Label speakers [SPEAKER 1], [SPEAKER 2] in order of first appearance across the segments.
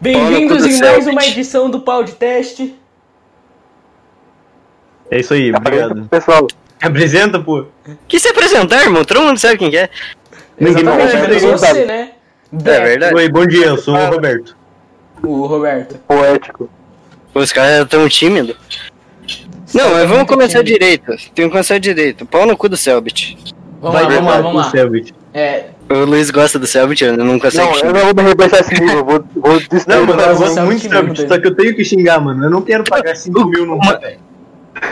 [SPEAKER 1] Bem-vindos em mais uma edição do Pau de Teste.
[SPEAKER 2] É isso aí, obrigado.
[SPEAKER 3] Pessoal,
[SPEAKER 2] Apresenta, pô.
[SPEAKER 4] Que se apresentar, irmão? Todo mundo sabe quem que é.
[SPEAKER 2] Ninguém
[SPEAKER 1] menos
[SPEAKER 2] apresentar.
[SPEAKER 1] você, né?
[SPEAKER 4] É verdade.
[SPEAKER 2] Oi, bom dia, eu sou o Roberto.
[SPEAKER 1] O Roberto.
[SPEAKER 3] poético.
[SPEAKER 4] Os caras tão tímidos. Não, mas vamos começar
[SPEAKER 1] tímido.
[SPEAKER 4] direito. Tem que começar direito. Pau no cu do Selbit.
[SPEAKER 1] Vamos lá, vamos lá, vamos lá.
[SPEAKER 2] Selbit.
[SPEAKER 1] É,
[SPEAKER 4] O Luiz gosta do Selbit, eu não consigo
[SPEAKER 3] Não, eu
[SPEAKER 4] xingar.
[SPEAKER 3] não vou me rebaixar esse nível, vou, vou destruir
[SPEAKER 2] Não, mano, eu gosto muito de Selbit, só que eu tenho que xingar, mano. Eu não quero pagar 5 mil num café.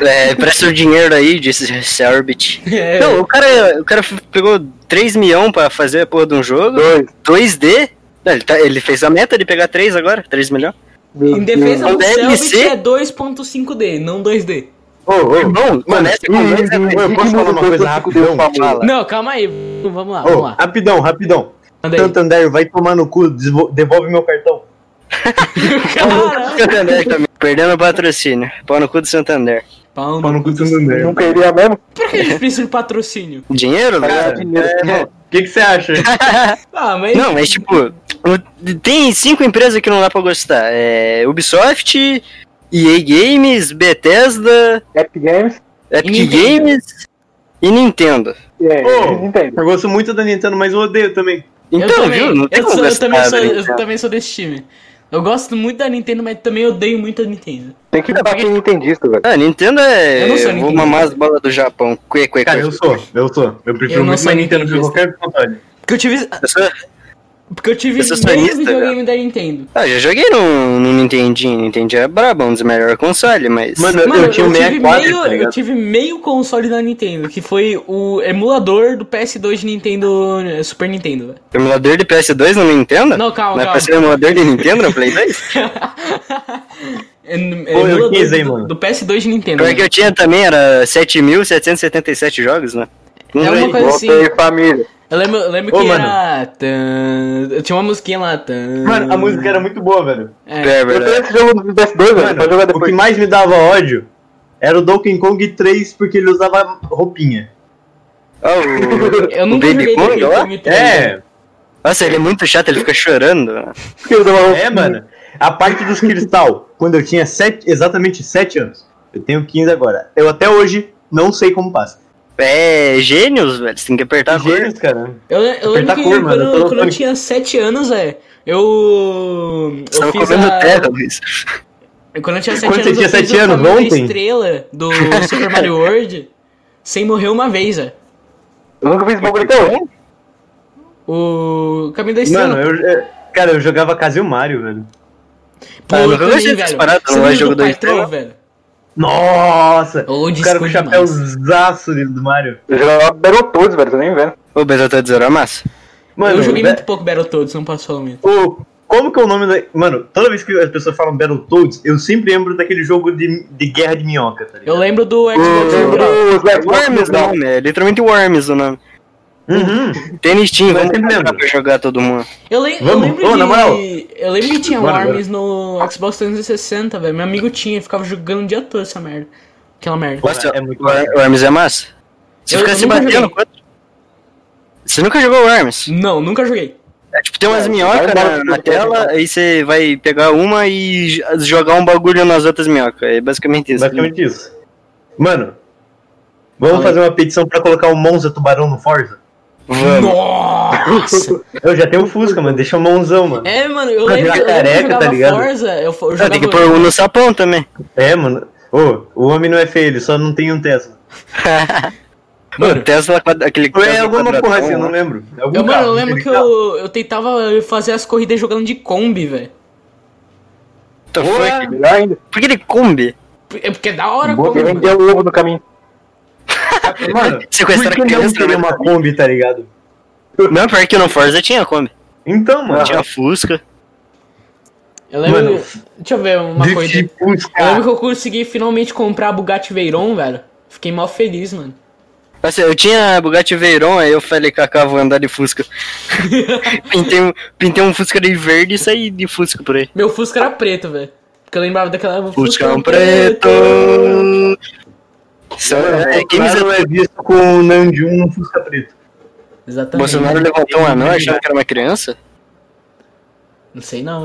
[SPEAKER 4] É, presta o dinheiro aí, disse Selbit.
[SPEAKER 1] é,
[SPEAKER 4] Não, o cara, o cara pegou 3 milhões pra fazer a porra de um jogo.
[SPEAKER 3] dois.
[SPEAKER 4] 2D. Não, Ele, tá- ele fez a meta de pegar 3 agora, 3 milhões.
[SPEAKER 3] Meu
[SPEAKER 1] em defesa do Selbit é 2.5D, não 2D.
[SPEAKER 3] Ô, ô,
[SPEAKER 4] Irmão, mano, essa conversa
[SPEAKER 2] eu posso falar uma coisa rapidão?
[SPEAKER 1] Não, calma aí. Vamos lá, vamos lá.
[SPEAKER 2] rapidão, rapidão. Santander, vai tomar no cu, devolve meu cartão.
[SPEAKER 4] Santander também. Perdendo o patrocínio. Pau no cu do Santander.
[SPEAKER 1] Pau
[SPEAKER 2] Pau no cu do Santander.
[SPEAKER 3] Nunca iria mesmo?
[SPEAKER 1] Por que a gente precisa de patrocínio?
[SPEAKER 4] Dinheiro, cara?
[SPEAKER 3] dinheiro.
[SPEAKER 2] É, O que você acha?
[SPEAKER 1] Ah, mas...
[SPEAKER 4] Não, mas tipo, tem cinco empresas que não dá pra gostar. É Ubisoft, EA Games, Bethesda,
[SPEAKER 3] Epic Games.
[SPEAKER 4] Epic
[SPEAKER 1] E Nintendo.
[SPEAKER 4] Games e Nintendo.
[SPEAKER 3] É, Nintendo.
[SPEAKER 2] Eu gosto muito da Nintendo, mas eu odeio também.
[SPEAKER 1] Eu
[SPEAKER 4] Então,
[SPEAKER 1] também.
[SPEAKER 4] viu? Não tem
[SPEAKER 1] eu, sou, eu também sou, eu também sou desse time. Eu gosto muito da Nintendo, mas também odeio muito a Nintendo.
[SPEAKER 3] Tem que bater em Nintendista, velho.
[SPEAKER 4] Ah, Nintendo é.
[SPEAKER 1] Eu não sou
[SPEAKER 4] vou
[SPEAKER 1] Nintendo.
[SPEAKER 4] mamar as bolas do Japão. Cue, cue,
[SPEAKER 2] Cara, eu sou, eu sou. Eu prefiro
[SPEAKER 1] Eu
[SPEAKER 2] muito mais Nintendo que qualquer console.
[SPEAKER 1] Porque eu tive,
[SPEAKER 4] Eu sou-
[SPEAKER 1] porque eu tive
[SPEAKER 4] Eu
[SPEAKER 1] meio
[SPEAKER 4] sonista,
[SPEAKER 1] videogame da Nintendo.
[SPEAKER 4] Ah, já joguei no, no Nintendinho. Nintendinho é brabo, um dos melhores consoles, mas.
[SPEAKER 2] Mano, eu-
[SPEAKER 1] Mano,
[SPEAKER 2] eu tinha um
[SPEAKER 1] tive
[SPEAKER 2] 64,
[SPEAKER 1] meio,
[SPEAKER 2] tá
[SPEAKER 1] eu tive meio console da Nintendo, que foi o emulador do PS2 de Nintendo, Super Nintendo, velho.
[SPEAKER 4] Emulador de PS2 no Nintendo?
[SPEAKER 1] Não, calma,
[SPEAKER 4] Não é
[SPEAKER 1] calma.
[SPEAKER 4] pra ser emulador de Nintendo no Play 2?
[SPEAKER 1] É, é
[SPEAKER 2] Pô, eu quis, hein,
[SPEAKER 1] do,
[SPEAKER 2] mano.
[SPEAKER 1] do PS2 de Nintendo.
[SPEAKER 4] Pior que eu tinha também era 7.777 jogos, né?
[SPEAKER 1] É uma coisa assim.
[SPEAKER 3] Voltei, família.
[SPEAKER 1] Eu lembro, eu lembro
[SPEAKER 2] Ô,
[SPEAKER 1] que
[SPEAKER 2] mano.
[SPEAKER 1] era. tan- Eu tinha uma musiquinha lá. tan-
[SPEAKER 2] Mano, a música era muito boa, velho.
[SPEAKER 1] É.
[SPEAKER 4] É
[SPEAKER 3] Eu tenho
[SPEAKER 4] verdade.
[SPEAKER 3] esse jogo do PS2, velho, pra jogar
[SPEAKER 2] Mano, o que mais me dava ódio era o Donkey Kong 3 porque ele usava roupinha.
[SPEAKER 4] Ah, o...
[SPEAKER 1] Eu
[SPEAKER 4] o
[SPEAKER 1] nunca
[SPEAKER 4] Baby
[SPEAKER 1] joguei
[SPEAKER 4] Kong
[SPEAKER 1] Donkey
[SPEAKER 4] lá?
[SPEAKER 1] Kong 3,
[SPEAKER 2] É,
[SPEAKER 4] Nossa, ele é muito chato, ele fica chorando.
[SPEAKER 3] Eu
[SPEAKER 2] é, mano. A parte dos cristal, quando eu tinha sete, exatamente 7 anos. Eu tenho 15 agora. Eu até hoje não sei como passa.
[SPEAKER 4] É gênios, velho. Você tem que apertar a cor.
[SPEAKER 2] Gênios, cara.
[SPEAKER 1] Eu, eu lembro que
[SPEAKER 2] cor, mano,
[SPEAKER 1] quando,
[SPEAKER 2] eu tô
[SPEAKER 1] quando eu tinha 7 anos, é. Eu.
[SPEAKER 4] Você
[SPEAKER 1] Eu
[SPEAKER 4] tava
[SPEAKER 1] fiz
[SPEAKER 4] comendo
[SPEAKER 1] a.
[SPEAKER 4] terra, Luiz.
[SPEAKER 1] Quando eu tinha 7
[SPEAKER 2] Quando
[SPEAKER 1] anos,
[SPEAKER 2] você tinha
[SPEAKER 1] eu fiz o
[SPEAKER 2] anos,
[SPEAKER 1] da
[SPEAKER 2] ontem?
[SPEAKER 1] estrela do Super Mario World sem morrer uma vez, é.
[SPEAKER 3] Eu nunca fiz bagulho até hoje.
[SPEAKER 1] O caminho da estrela.
[SPEAKER 2] Mano, eu, eu- cara, eu jogava Casil Mario, velho.
[SPEAKER 1] Pô,
[SPEAKER 4] Ah, eu
[SPEAKER 1] também, velho.
[SPEAKER 4] paradas,
[SPEAKER 1] Você
[SPEAKER 4] não
[SPEAKER 1] lembra
[SPEAKER 4] jogo
[SPEAKER 1] do
[SPEAKER 4] da
[SPEAKER 1] Patrol,
[SPEAKER 4] estrela?
[SPEAKER 1] velho?
[SPEAKER 2] Nossa!
[SPEAKER 1] Old
[SPEAKER 2] o cara com chapéuzaço do Mario.
[SPEAKER 3] Eu jogava Battletoads, velho, tô nem vendo.
[SPEAKER 4] O Battletoads era massa.
[SPEAKER 2] Mano,
[SPEAKER 1] eu joguei muito pouco Battletoads, não posso falar muito.
[SPEAKER 2] o- como que é o nome da. Mano, toda vez que as pessoas falam Battletoads, eu sempre lembro daquele jogo de, de guerra de minhoca, tá ligado?
[SPEAKER 1] Eu lembro do Xbox
[SPEAKER 3] Xbox
[SPEAKER 4] Worms o
[SPEAKER 3] Natural.
[SPEAKER 4] nome, é literalmente Worms o nome.
[SPEAKER 2] Uhum.
[SPEAKER 4] Steam,
[SPEAKER 2] Mas
[SPEAKER 4] vamos
[SPEAKER 2] lembro.
[SPEAKER 4] pra jogar todo mundo.
[SPEAKER 1] Eu, eu
[SPEAKER 2] Vamos?
[SPEAKER 1] lembro
[SPEAKER 2] Ô,
[SPEAKER 1] que.
[SPEAKER 2] na moral.
[SPEAKER 1] Eu lembro que tinha
[SPEAKER 2] Bora,
[SPEAKER 1] Worms no Xbox 360, velho. Meu amigo tinha, ficava jogando o dia todo essa merda. Aquela merda.
[SPEAKER 4] Nossa,
[SPEAKER 2] é muito
[SPEAKER 4] o Worms é massa. Você
[SPEAKER 1] Eu-
[SPEAKER 4] fica
[SPEAKER 1] eu
[SPEAKER 4] se
[SPEAKER 1] nunca
[SPEAKER 4] batendo quanto? Você nunca jogou Worms?
[SPEAKER 1] Não, nunca joguei.
[SPEAKER 4] É, tipo, tem umas
[SPEAKER 3] É,
[SPEAKER 4] minhocas na, na tela, aí você vai pegar uma e jogar um bagulho nas outras minhocas. É basicamente isso.
[SPEAKER 2] Basicamente isso. Mano, vamos fazer uma petição pra colocar o Monza Tubarão no Forza?
[SPEAKER 4] Vamos.
[SPEAKER 1] Nossa!
[SPEAKER 2] Eu já tenho o Fusca, mano. Deixa o mãozão, mano.
[SPEAKER 1] é, mano, eu lembro, eu eu
[SPEAKER 2] careca,
[SPEAKER 1] jogava
[SPEAKER 2] tá ligado?
[SPEAKER 1] Forza, eu, eu
[SPEAKER 4] Ah,
[SPEAKER 1] jogava...
[SPEAKER 4] tem que pôr um no sapão também.
[SPEAKER 2] É, mano. Ô, o homem não é feio, ele só não tem um Tesla.
[SPEAKER 1] Mano,
[SPEAKER 4] o Tesla, aquele
[SPEAKER 2] Ou é
[SPEAKER 4] Tesla
[SPEAKER 2] alguma
[SPEAKER 4] quadradão,
[SPEAKER 2] porra assim, eu não lembro. É algum
[SPEAKER 1] eu, mano,
[SPEAKER 2] carro,
[SPEAKER 1] eu lembro que eu, eu tentava fazer as corridas jogando de Kombi, velho.
[SPEAKER 4] Por que ele combi?
[SPEAKER 1] É porque é da hora Kombi, mano.
[SPEAKER 3] vendeu o ovo no caminho.
[SPEAKER 2] Mano,
[SPEAKER 4] Sequestrar
[SPEAKER 2] por que não
[SPEAKER 4] criança,
[SPEAKER 2] teria
[SPEAKER 4] né?
[SPEAKER 2] uma Kombi, tá ligado?
[SPEAKER 4] Não, pior que no Forza tinha Kombi.
[SPEAKER 2] Então, mano.
[SPEAKER 4] Tinha Fusca.
[SPEAKER 1] Eu lembro...
[SPEAKER 2] Mano,
[SPEAKER 1] deixa eu ver uma coisa.
[SPEAKER 2] Drift
[SPEAKER 1] Eu lembro
[SPEAKER 2] Fusca.
[SPEAKER 1] que eu consegui finalmente comprar a Bugatti Veyron, velho. Fiquei mal feliz, mano.
[SPEAKER 4] Nossa, eu tinha Bugatti Veyron, aí eu falei, Kaká, vou andar de Fusca. pintei, um, pintei um Fusca de verde e saí de Fusca por aí.
[SPEAKER 1] Meu Fusca era preto, velho. Porque eu lembrava daquela...
[SPEAKER 4] Fuscão preto. Só, é, quem me
[SPEAKER 2] Bolsonaro é visto com o Nandium no Fusca preto.
[SPEAKER 1] Exatamente.
[SPEAKER 4] Bolsonaro levantou um anão achando que era uma criança?
[SPEAKER 1] Não sei não.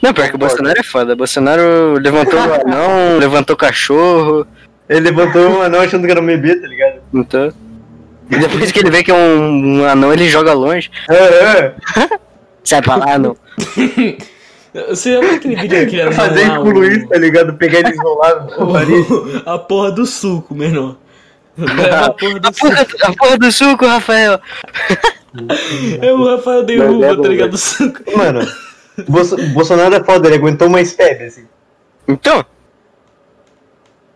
[SPEAKER 4] Não, pior que o Bolsonaro é foda. Bolsonaro levantou o anão, levantou o cachorro.
[SPEAKER 2] Ele levantou um anão achando que era um bebê, tá ligado?
[SPEAKER 4] Então. E depois que ele vê que é um, um anão, ele joga longe.
[SPEAKER 2] É, é.
[SPEAKER 4] Sai pra lá, não.
[SPEAKER 1] Você lembra aquele vídeo que ele era
[SPEAKER 2] Fazer com o Luiz, tá ligado? Pegar ele isolado no.
[SPEAKER 1] A porra do suco, menor. Leva a porra do
[SPEAKER 4] A porra,
[SPEAKER 1] suco.
[SPEAKER 4] a porra do suco, Rafael.
[SPEAKER 1] É o Rafael derruba,
[SPEAKER 3] Leva,
[SPEAKER 1] tá ligado? O suco.
[SPEAKER 2] Mano, Bolsonaro é foda, ele aguentou mais febre, assim.
[SPEAKER 4] Então.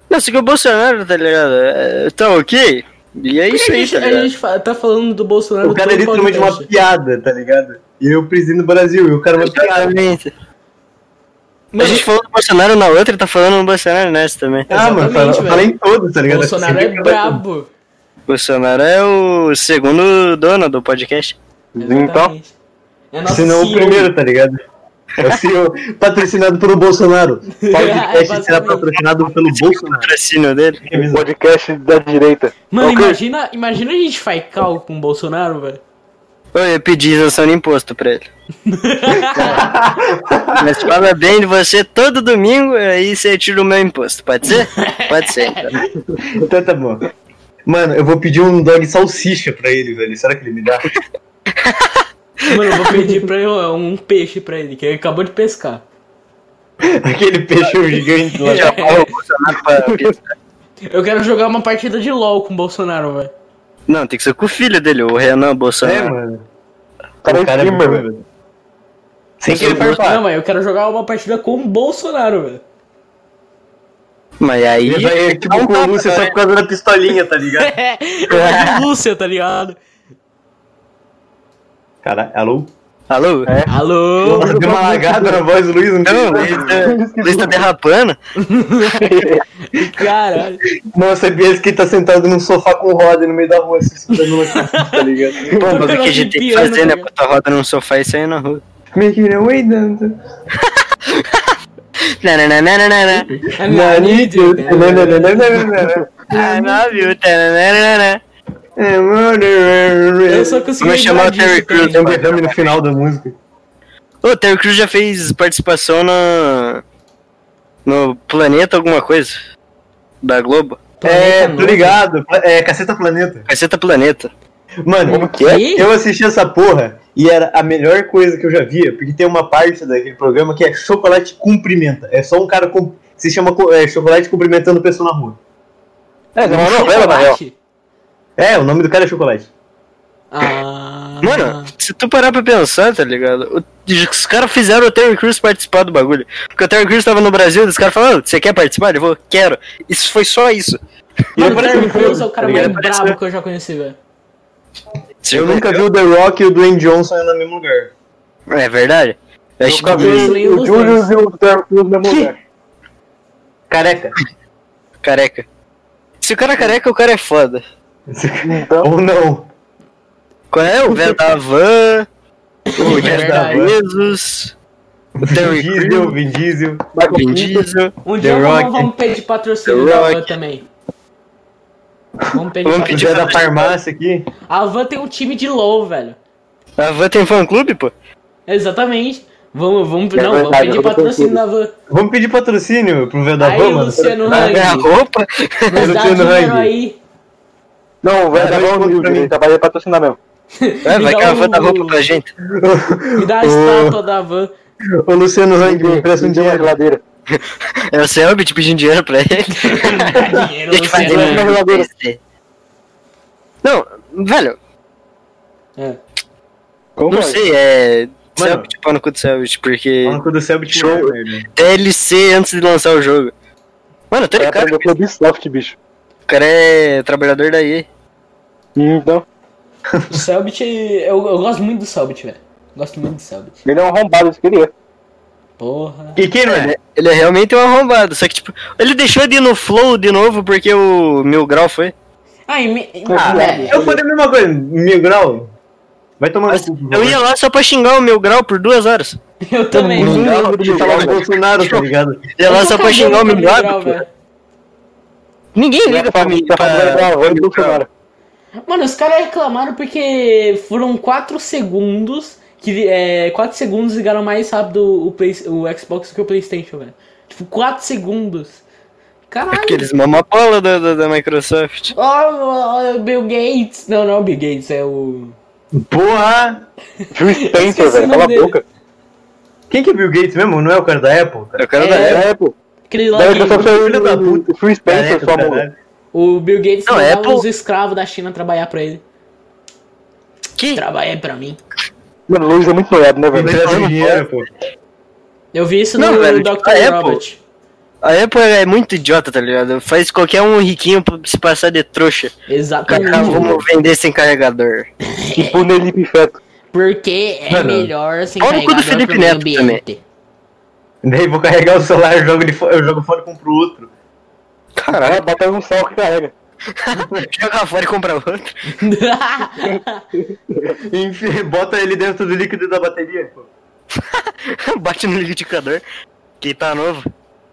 [SPEAKER 4] Não, se que o Bolsonaro, tá ligado? É, tá ok. E é isso
[SPEAKER 1] a
[SPEAKER 4] aí,
[SPEAKER 1] gente,
[SPEAKER 4] tá
[SPEAKER 1] a gente tá falando do Bolsonaro
[SPEAKER 2] O cara é literalmente uma piada, tá ligado? E eu presidente do Brasil, e o cara é uma piada.
[SPEAKER 4] Exatamente. A
[SPEAKER 1] Mano,
[SPEAKER 4] gente falou do Bolsonaro na outra e tá falando do Bolsonaro nessa também.
[SPEAKER 2] Ah, mano, fala, em todos, tá ligado?
[SPEAKER 1] Bolsonaro é brabo.
[SPEAKER 4] Bolsonaro é o segundo dono do podcast.
[SPEAKER 3] Então,
[SPEAKER 1] Exatamente. É nosso
[SPEAKER 2] Se não o primeiro, tá ligado? É o CEO patrocinado pelo Bolsonaro. O
[SPEAKER 1] É,
[SPEAKER 2] podcast será
[SPEAKER 1] basicamente.
[SPEAKER 2] patrocinado pelo Bolsonaro.
[SPEAKER 4] Patrocínio dele.
[SPEAKER 3] o podcast da direita.
[SPEAKER 1] Mano,
[SPEAKER 3] Ok.
[SPEAKER 1] imagina, imagina a gente faz cal com o Bolsonaro, velho.
[SPEAKER 4] Eu ia pedir isenção de imposto pra ele. Mas fala bem de você todo domingo, aí você tira o meu imposto. Pode ser? Pode ser. então.
[SPEAKER 2] Então tá bom. Mano, eu vou pedir um dog salsicha pra ele, velho. Será que ele me dá?
[SPEAKER 1] Mano, eu vou pedir pra ele um peixe pra ele, que ele acabou de pescar.
[SPEAKER 2] Aquele peixe gigante lá.
[SPEAKER 1] Eu quero jogar uma partida de LOL com o Bolsonaro, velho.
[SPEAKER 4] Não, tem que ser com o filho dele, o Renan
[SPEAKER 2] É,
[SPEAKER 4] Bolsonaro.
[SPEAKER 2] mano.
[SPEAKER 3] Cara,
[SPEAKER 2] o
[SPEAKER 3] é
[SPEAKER 2] cara é
[SPEAKER 3] velho.
[SPEAKER 2] Sem querer
[SPEAKER 1] sou- Não,
[SPEAKER 2] farpar.
[SPEAKER 1] mas eu quero jogar uma partida com o Bolsonaro, velho.
[SPEAKER 4] Mas aí.
[SPEAKER 2] Ele vai, tipo,
[SPEAKER 4] Não
[SPEAKER 2] com o Lúcio só por causa da pistolinha, tá ligado?
[SPEAKER 1] É, de Lúcia, tá ligado?
[SPEAKER 2] Caralho, alô?
[SPEAKER 4] Alô?
[SPEAKER 3] É.
[SPEAKER 1] Alô?
[SPEAKER 2] Deu uma lagada na voz do Luiz, não
[SPEAKER 4] Luiz tá, tá derrapando.
[SPEAKER 1] Caralho.
[SPEAKER 2] Nossa, é esse que tá sentado num sofá com roda no meio da rua, se escutando uma coisa, tá ligado?
[SPEAKER 4] Bom, mas o que a gente tem que fazer, né? Botar roda num sofá e sair na rua.
[SPEAKER 2] Making a way down.
[SPEAKER 4] Nananana.
[SPEAKER 1] I need you.
[SPEAKER 4] I love you.
[SPEAKER 1] Eu só consegui
[SPEAKER 4] Vamos chamar o Terry Crews.
[SPEAKER 2] Tem um no final da música.
[SPEAKER 4] Ô, Terry Crews já fez participação no. No Planeta alguma coisa. Da Globo.
[SPEAKER 2] É,
[SPEAKER 1] Planeta
[SPEAKER 2] tô
[SPEAKER 1] Novo.
[SPEAKER 2] ligado. É Caceta Planeta.
[SPEAKER 4] Caceta Planeta.
[SPEAKER 2] Mano,
[SPEAKER 3] que é?
[SPEAKER 2] Eu assisti essa porra e era a melhor coisa que eu já via, porque tem uma parte daquele programa que é chocolate cumprimenta. É só um cara com, que se chama é, chocolate cumprimentando pessoa na rua.
[SPEAKER 3] É, é uma novela, na real.
[SPEAKER 2] É, o nome do cara é chocolate.
[SPEAKER 1] Ah.
[SPEAKER 4] Mano, se tu parar pra pensar, tá ligado? Os caras fizeram o Terry Crews participar do bagulho. Porque o Terry Crews tava no Brasil, os caras falaram, você quer participar? Ele falou, quero. Isso foi só isso.
[SPEAKER 2] E
[SPEAKER 1] Mano, o Terry Crews é o cara mais brabo que eu já conheci, velho.
[SPEAKER 2] Eu nunca vi o The Rock e o Dwayne Johnson no mesmo lugar.
[SPEAKER 4] É verdade? Eu acho
[SPEAKER 3] Nunca
[SPEAKER 4] que
[SPEAKER 1] vi.
[SPEAKER 3] o Julius e o Terry Crews no mesmo lugar.
[SPEAKER 2] Careca.
[SPEAKER 4] careca. Se o cara é careca, o cara é foda.
[SPEAKER 3] Então,
[SPEAKER 2] Ou não.
[SPEAKER 4] Qual é? O velho da van, o. Bezos, o
[SPEAKER 2] Vin
[SPEAKER 4] Terry
[SPEAKER 2] Diesel, Vin Diesel.
[SPEAKER 3] Michael
[SPEAKER 4] Vin Diesel.
[SPEAKER 1] Um dia
[SPEAKER 2] The
[SPEAKER 1] vamos,
[SPEAKER 2] Rock.
[SPEAKER 1] vamos pedir patrocínio da. Van também. Vamos pedir
[SPEAKER 4] Vamos
[SPEAKER 2] dia da farmácia aqui.
[SPEAKER 1] A Van tem um time de LOL, velho.
[SPEAKER 4] A van tem fã clube, pô?
[SPEAKER 1] Exatamente. Vamos, vamos,
[SPEAKER 3] É
[SPEAKER 1] não, vamos
[SPEAKER 3] verdade,
[SPEAKER 1] pedir
[SPEAKER 3] eu tô
[SPEAKER 1] patrocínio da Van.
[SPEAKER 2] Vamos pedir patrocínio pro velho da
[SPEAKER 1] Aí,
[SPEAKER 2] van, mano.
[SPEAKER 1] Luciano
[SPEAKER 4] Vai ganhar
[SPEAKER 1] Hang.
[SPEAKER 4] roupa?
[SPEAKER 1] Nos dá
[SPEAKER 2] Luciano Hang.
[SPEAKER 1] aí.
[SPEAKER 3] Não, vai
[SPEAKER 2] Dá
[SPEAKER 3] dar um livro,
[SPEAKER 2] pra mim.
[SPEAKER 3] trabalha pra patrocinar mesmo.
[SPEAKER 4] É, vai
[SPEAKER 1] dá
[SPEAKER 4] ganhar
[SPEAKER 1] um-
[SPEAKER 4] van da roupa pra gente.
[SPEAKER 1] Me dá a estátua da Van.
[SPEAKER 2] Ô Luciano Hang, me empresta um
[SPEAKER 3] uma
[SPEAKER 2] dinheiro.
[SPEAKER 3] geladeira.
[SPEAKER 4] É o Selbit pedindo dinheiro pra ele.
[SPEAKER 1] Dinheiro,
[SPEAKER 4] Deixa eu fazer
[SPEAKER 1] Hang.
[SPEAKER 4] geladeira. Não, velho,
[SPEAKER 1] É.
[SPEAKER 3] Como
[SPEAKER 4] não
[SPEAKER 3] é?
[SPEAKER 4] sei, é. Selbit, pau no cu do Selbit, porque.
[SPEAKER 2] Fala com o do Selbit
[SPEAKER 4] Show.
[SPEAKER 2] Merda.
[SPEAKER 4] DLC antes de lançar o jogo. Mano, tá
[SPEAKER 3] Vai
[SPEAKER 4] ligado?
[SPEAKER 3] com o Ubisoft, bicho.
[SPEAKER 4] O cara é trabalhador da EA.
[SPEAKER 3] Então,
[SPEAKER 1] O Selbit, eu, eu gosto muito do Selbit, velho. Gosto muito do Selbit.
[SPEAKER 3] ele é um arrombado, isso que é.
[SPEAKER 1] Porra.
[SPEAKER 2] E quem não é?
[SPEAKER 4] Ele, ele é realmente um arrombado, só que tipo, ele deixou de ir no Flow de novo porque o Mil Grau foi.
[SPEAKER 1] Ah, e me...
[SPEAKER 2] Ah,
[SPEAKER 1] velho,
[SPEAKER 2] eu falei a mesma coisa. Mil grau. Vai tomar
[SPEAKER 4] Mas
[SPEAKER 2] cu.
[SPEAKER 4] eu ia lá só pra xingar o Mil Grau por duas horas.
[SPEAKER 1] eu também.
[SPEAKER 2] Não
[SPEAKER 3] Mil
[SPEAKER 2] lembro de falar do Bolsonaro, tá ligado?
[SPEAKER 4] Ia lá
[SPEAKER 1] Eu
[SPEAKER 4] só pra xingar o Mil Grau. Ninguém liga pra mim.
[SPEAKER 3] Tá
[SPEAKER 4] Pra...
[SPEAKER 3] da.
[SPEAKER 1] Mano, os caras reclamaram porque foram 4 segundos que é, 4 segundos ligaram mais rápido o, Play, o Xbox que o Playstation, velho. Tipo, 4 segundos. Caralho.
[SPEAKER 4] Aqueles mamapola da, da, da Microsoft.
[SPEAKER 1] Oh, oh, Bill Gates. Não, não é o Bill Gates, é o.
[SPEAKER 2] Porra!
[SPEAKER 3] Phil Spencer,
[SPEAKER 1] o
[SPEAKER 3] velho. Cala a boca.
[SPEAKER 2] Quem que é Bill Gates mesmo? Não é o cara da Apple? Cara?
[SPEAKER 4] Eu quero
[SPEAKER 1] É.
[SPEAKER 3] É, pô.
[SPEAKER 1] Aquele lá que,
[SPEAKER 3] é
[SPEAKER 2] filho da
[SPEAKER 3] o
[SPEAKER 2] puta.
[SPEAKER 3] o Phil Spencer, sua
[SPEAKER 2] caralho.
[SPEAKER 1] o Bill Gates
[SPEAKER 4] Não,
[SPEAKER 1] mandava
[SPEAKER 4] Apple-
[SPEAKER 1] os escravos da China trabalhar pra ele.
[SPEAKER 4] Que?
[SPEAKER 1] Trabalha pra mim.
[SPEAKER 3] Mano, o Luiz é muito noiado, né, velho?
[SPEAKER 2] o dinheiro, pô.
[SPEAKER 1] Eu vi isso
[SPEAKER 4] Não,
[SPEAKER 1] no
[SPEAKER 4] velho,
[SPEAKER 1] Dr.
[SPEAKER 4] a Apple-
[SPEAKER 1] Robert.
[SPEAKER 4] A Apple é muito idiota, tá ligado? Faz qualquer um riquinho pra se passar de trouxa.
[SPEAKER 1] Exatamente.
[SPEAKER 4] Cacá, vamos vender sem carregador.
[SPEAKER 3] Tipo o Nelipe Feto.
[SPEAKER 1] Porque é
[SPEAKER 2] Mano,
[SPEAKER 1] melhor sem
[SPEAKER 4] do
[SPEAKER 1] carregador
[SPEAKER 4] Felipe
[SPEAKER 1] pro meio
[SPEAKER 4] Neto
[SPEAKER 1] ambiente.
[SPEAKER 2] Daí vou carregar o celular, eu jogo, ele fo- eu jogo fora e compro outro.
[SPEAKER 3] Caralho, bota um sal que carrega.
[SPEAKER 4] Joga fora e compra outro.
[SPEAKER 2] Enfim, bota ele dentro do líquido da bateria, pô.
[SPEAKER 4] Bate no liquidificador. Que tá novo.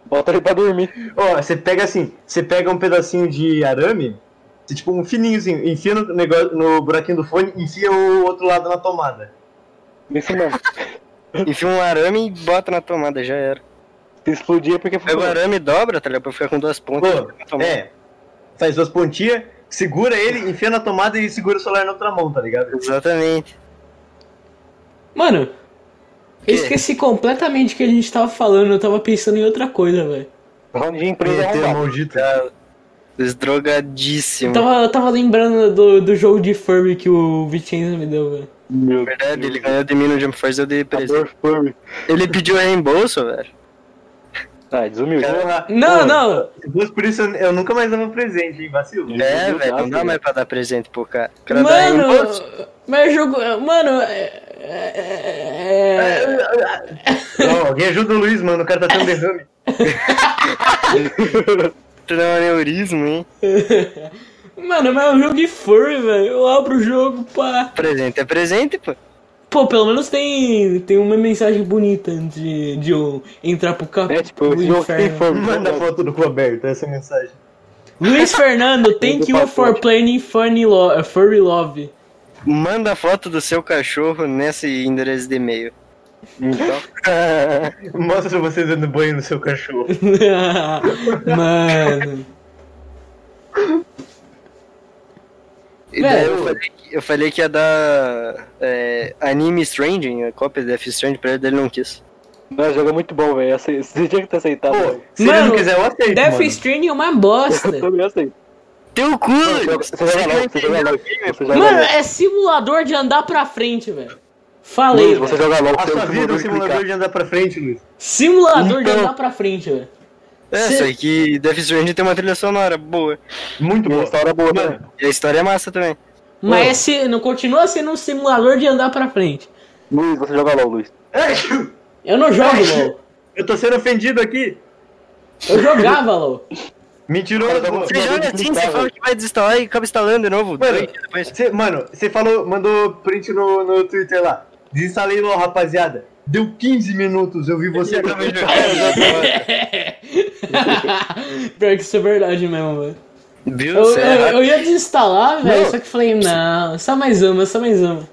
[SPEAKER 3] Bota ele pra dormir.
[SPEAKER 2] Ó, você pega assim, você pega um pedacinho de arame, você, tipo um fininho assim, enfia no, negócio, no buraquinho do fone, enfia o outro lado na tomada.
[SPEAKER 3] Isso mesmo.
[SPEAKER 4] Enfia um arame e bota na tomada, já era.
[SPEAKER 3] Se explodir é porque
[SPEAKER 4] Pega o
[SPEAKER 3] foi.
[SPEAKER 4] arame e dobra, tá ligado? Pra ficar com duas pontas.
[SPEAKER 2] Pô,
[SPEAKER 4] na tomada.
[SPEAKER 2] é, faz duas pontinhas, segura ele, enfia na tomada e segura o celular na outra mão, tá ligado?
[SPEAKER 4] Exatamente.
[SPEAKER 1] Mano, eu
[SPEAKER 4] Que?
[SPEAKER 1] esqueci completamente o que a gente tava falando, eu tava pensando em outra coisa, velho.
[SPEAKER 3] Round de empresa arrombado.
[SPEAKER 2] maldito.
[SPEAKER 4] Desdrogadíssimo.
[SPEAKER 1] Eu tava, eu tava lembrando do, do jogo de Furby que o Vicenzo me deu, velho.
[SPEAKER 3] Meu
[SPEAKER 4] Verdade, ele ganhou de mim no Jump Force, eu dei presente. Ele pediu reembolso, velho.
[SPEAKER 3] Ah, desumilde.
[SPEAKER 1] Não,
[SPEAKER 2] pô,
[SPEAKER 1] não.
[SPEAKER 2] Por isso, eu, nunca mais dava presente, hein, vacilo.
[SPEAKER 4] É, velho, não
[SPEAKER 3] Deus,
[SPEAKER 4] dá mais pra dar presente pro cara. O cara dá reembolso.
[SPEAKER 1] Mano, mas jogo. Mano, é. é- é-
[SPEAKER 2] Não, alguém ajuda o Luiz, mano, o cara tá tendo derrame.
[SPEAKER 4] Um aneurisma, hein?
[SPEAKER 1] Mano, mas é um jogo de furry, velho. Eu abro o jogo, pá.
[SPEAKER 4] Presente é presente, pô.
[SPEAKER 1] Pô, pelo menos tem, tem uma mensagem bonita antes de, de eu entrar pro campo.
[SPEAKER 3] É, tipo, esse jogo tem. Furry.
[SPEAKER 2] Manda foto do cu aberto, essa é a mensagem.
[SPEAKER 1] Luiz Fernando, thank you for playing funny lo uh, Furry Love.
[SPEAKER 4] Manda foto do seu cachorro nesse endereço de e-mail.
[SPEAKER 3] Então,
[SPEAKER 2] Mostra você dando banho no seu cachorro.
[SPEAKER 1] Mano.
[SPEAKER 4] Daí
[SPEAKER 1] Velho.
[SPEAKER 4] eu falei, que- eu falei que ia dar é, anime Stranding, a cópia de Death Stranding pra ele, ele não quis.
[SPEAKER 3] não, o jogo é muito bom, velho. Você tinha que ter aceitado.
[SPEAKER 2] Pô, se ele
[SPEAKER 1] Mano,
[SPEAKER 2] não quiser, eu aceito,
[SPEAKER 1] Death
[SPEAKER 2] mano.
[SPEAKER 1] Stranding é uma bosta.
[SPEAKER 3] Eu também aceito.
[SPEAKER 4] Teu cu!
[SPEAKER 1] Mano, é simulador de andar pra frente, velho. Falei,
[SPEAKER 3] Luiz, você joga LOL.
[SPEAKER 2] A sua vida é um
[SPEAKER 3] de
[SPEAKER 2] simulador de andar pra frente, Luiz.
[SPEAKER 1] Simulador de
[SPEAKER 4] Então.
[SPEAKER 1] andar pra frente, velho.
[SPEAKER 4] É,
[SPEAKER 1] Cê-
[SPEAKER 4] só que Death Stranding tem uma trilha sonora boa.
[SPEAKER 2] Muito
[SPEAKER 3] E a
[SPEAKER 2] bom.
[SPEAKER 3] história é boa, né?
[SPEAKER 2] Mano,
[SPEAKER 4] E a história é massa também.
[SPEAKER 1] Mas é se- não continua sendo um simulador de andar pra frente.
[SPEAKER 3] Luiz, você joga LOL, Luiz.
[SPEAKER 1] Eu não jogo, LOL.
[SPEAKER 2] Eu tô sendo ofendido aqui.
[SPEAKER 1] Eu jogava, LOL.
[SPEAKER 2] Mentiroso.
[SPEAKER 4] Você joga assim, você fala que vai desinstalar e acaba instalando de novo.
[SPEAKER 2] Mano, você falou, mandou print no, no Twitter lá. Desinstalei LOL, rapaziada. Deu 15 minutos, eu vi você.
[SPEAKER 4] Eu.
[SPEAKER 1] Pior que isso é verdade mesmo, velho.
[SPEAKER 4] Viu?
[SPEAKER 1] Eu,
[SPEAKER 4] é
[SPEAKER 1] eu, eu ia desinstalar, velho, só que falei, não, só mais uma, só mais uma.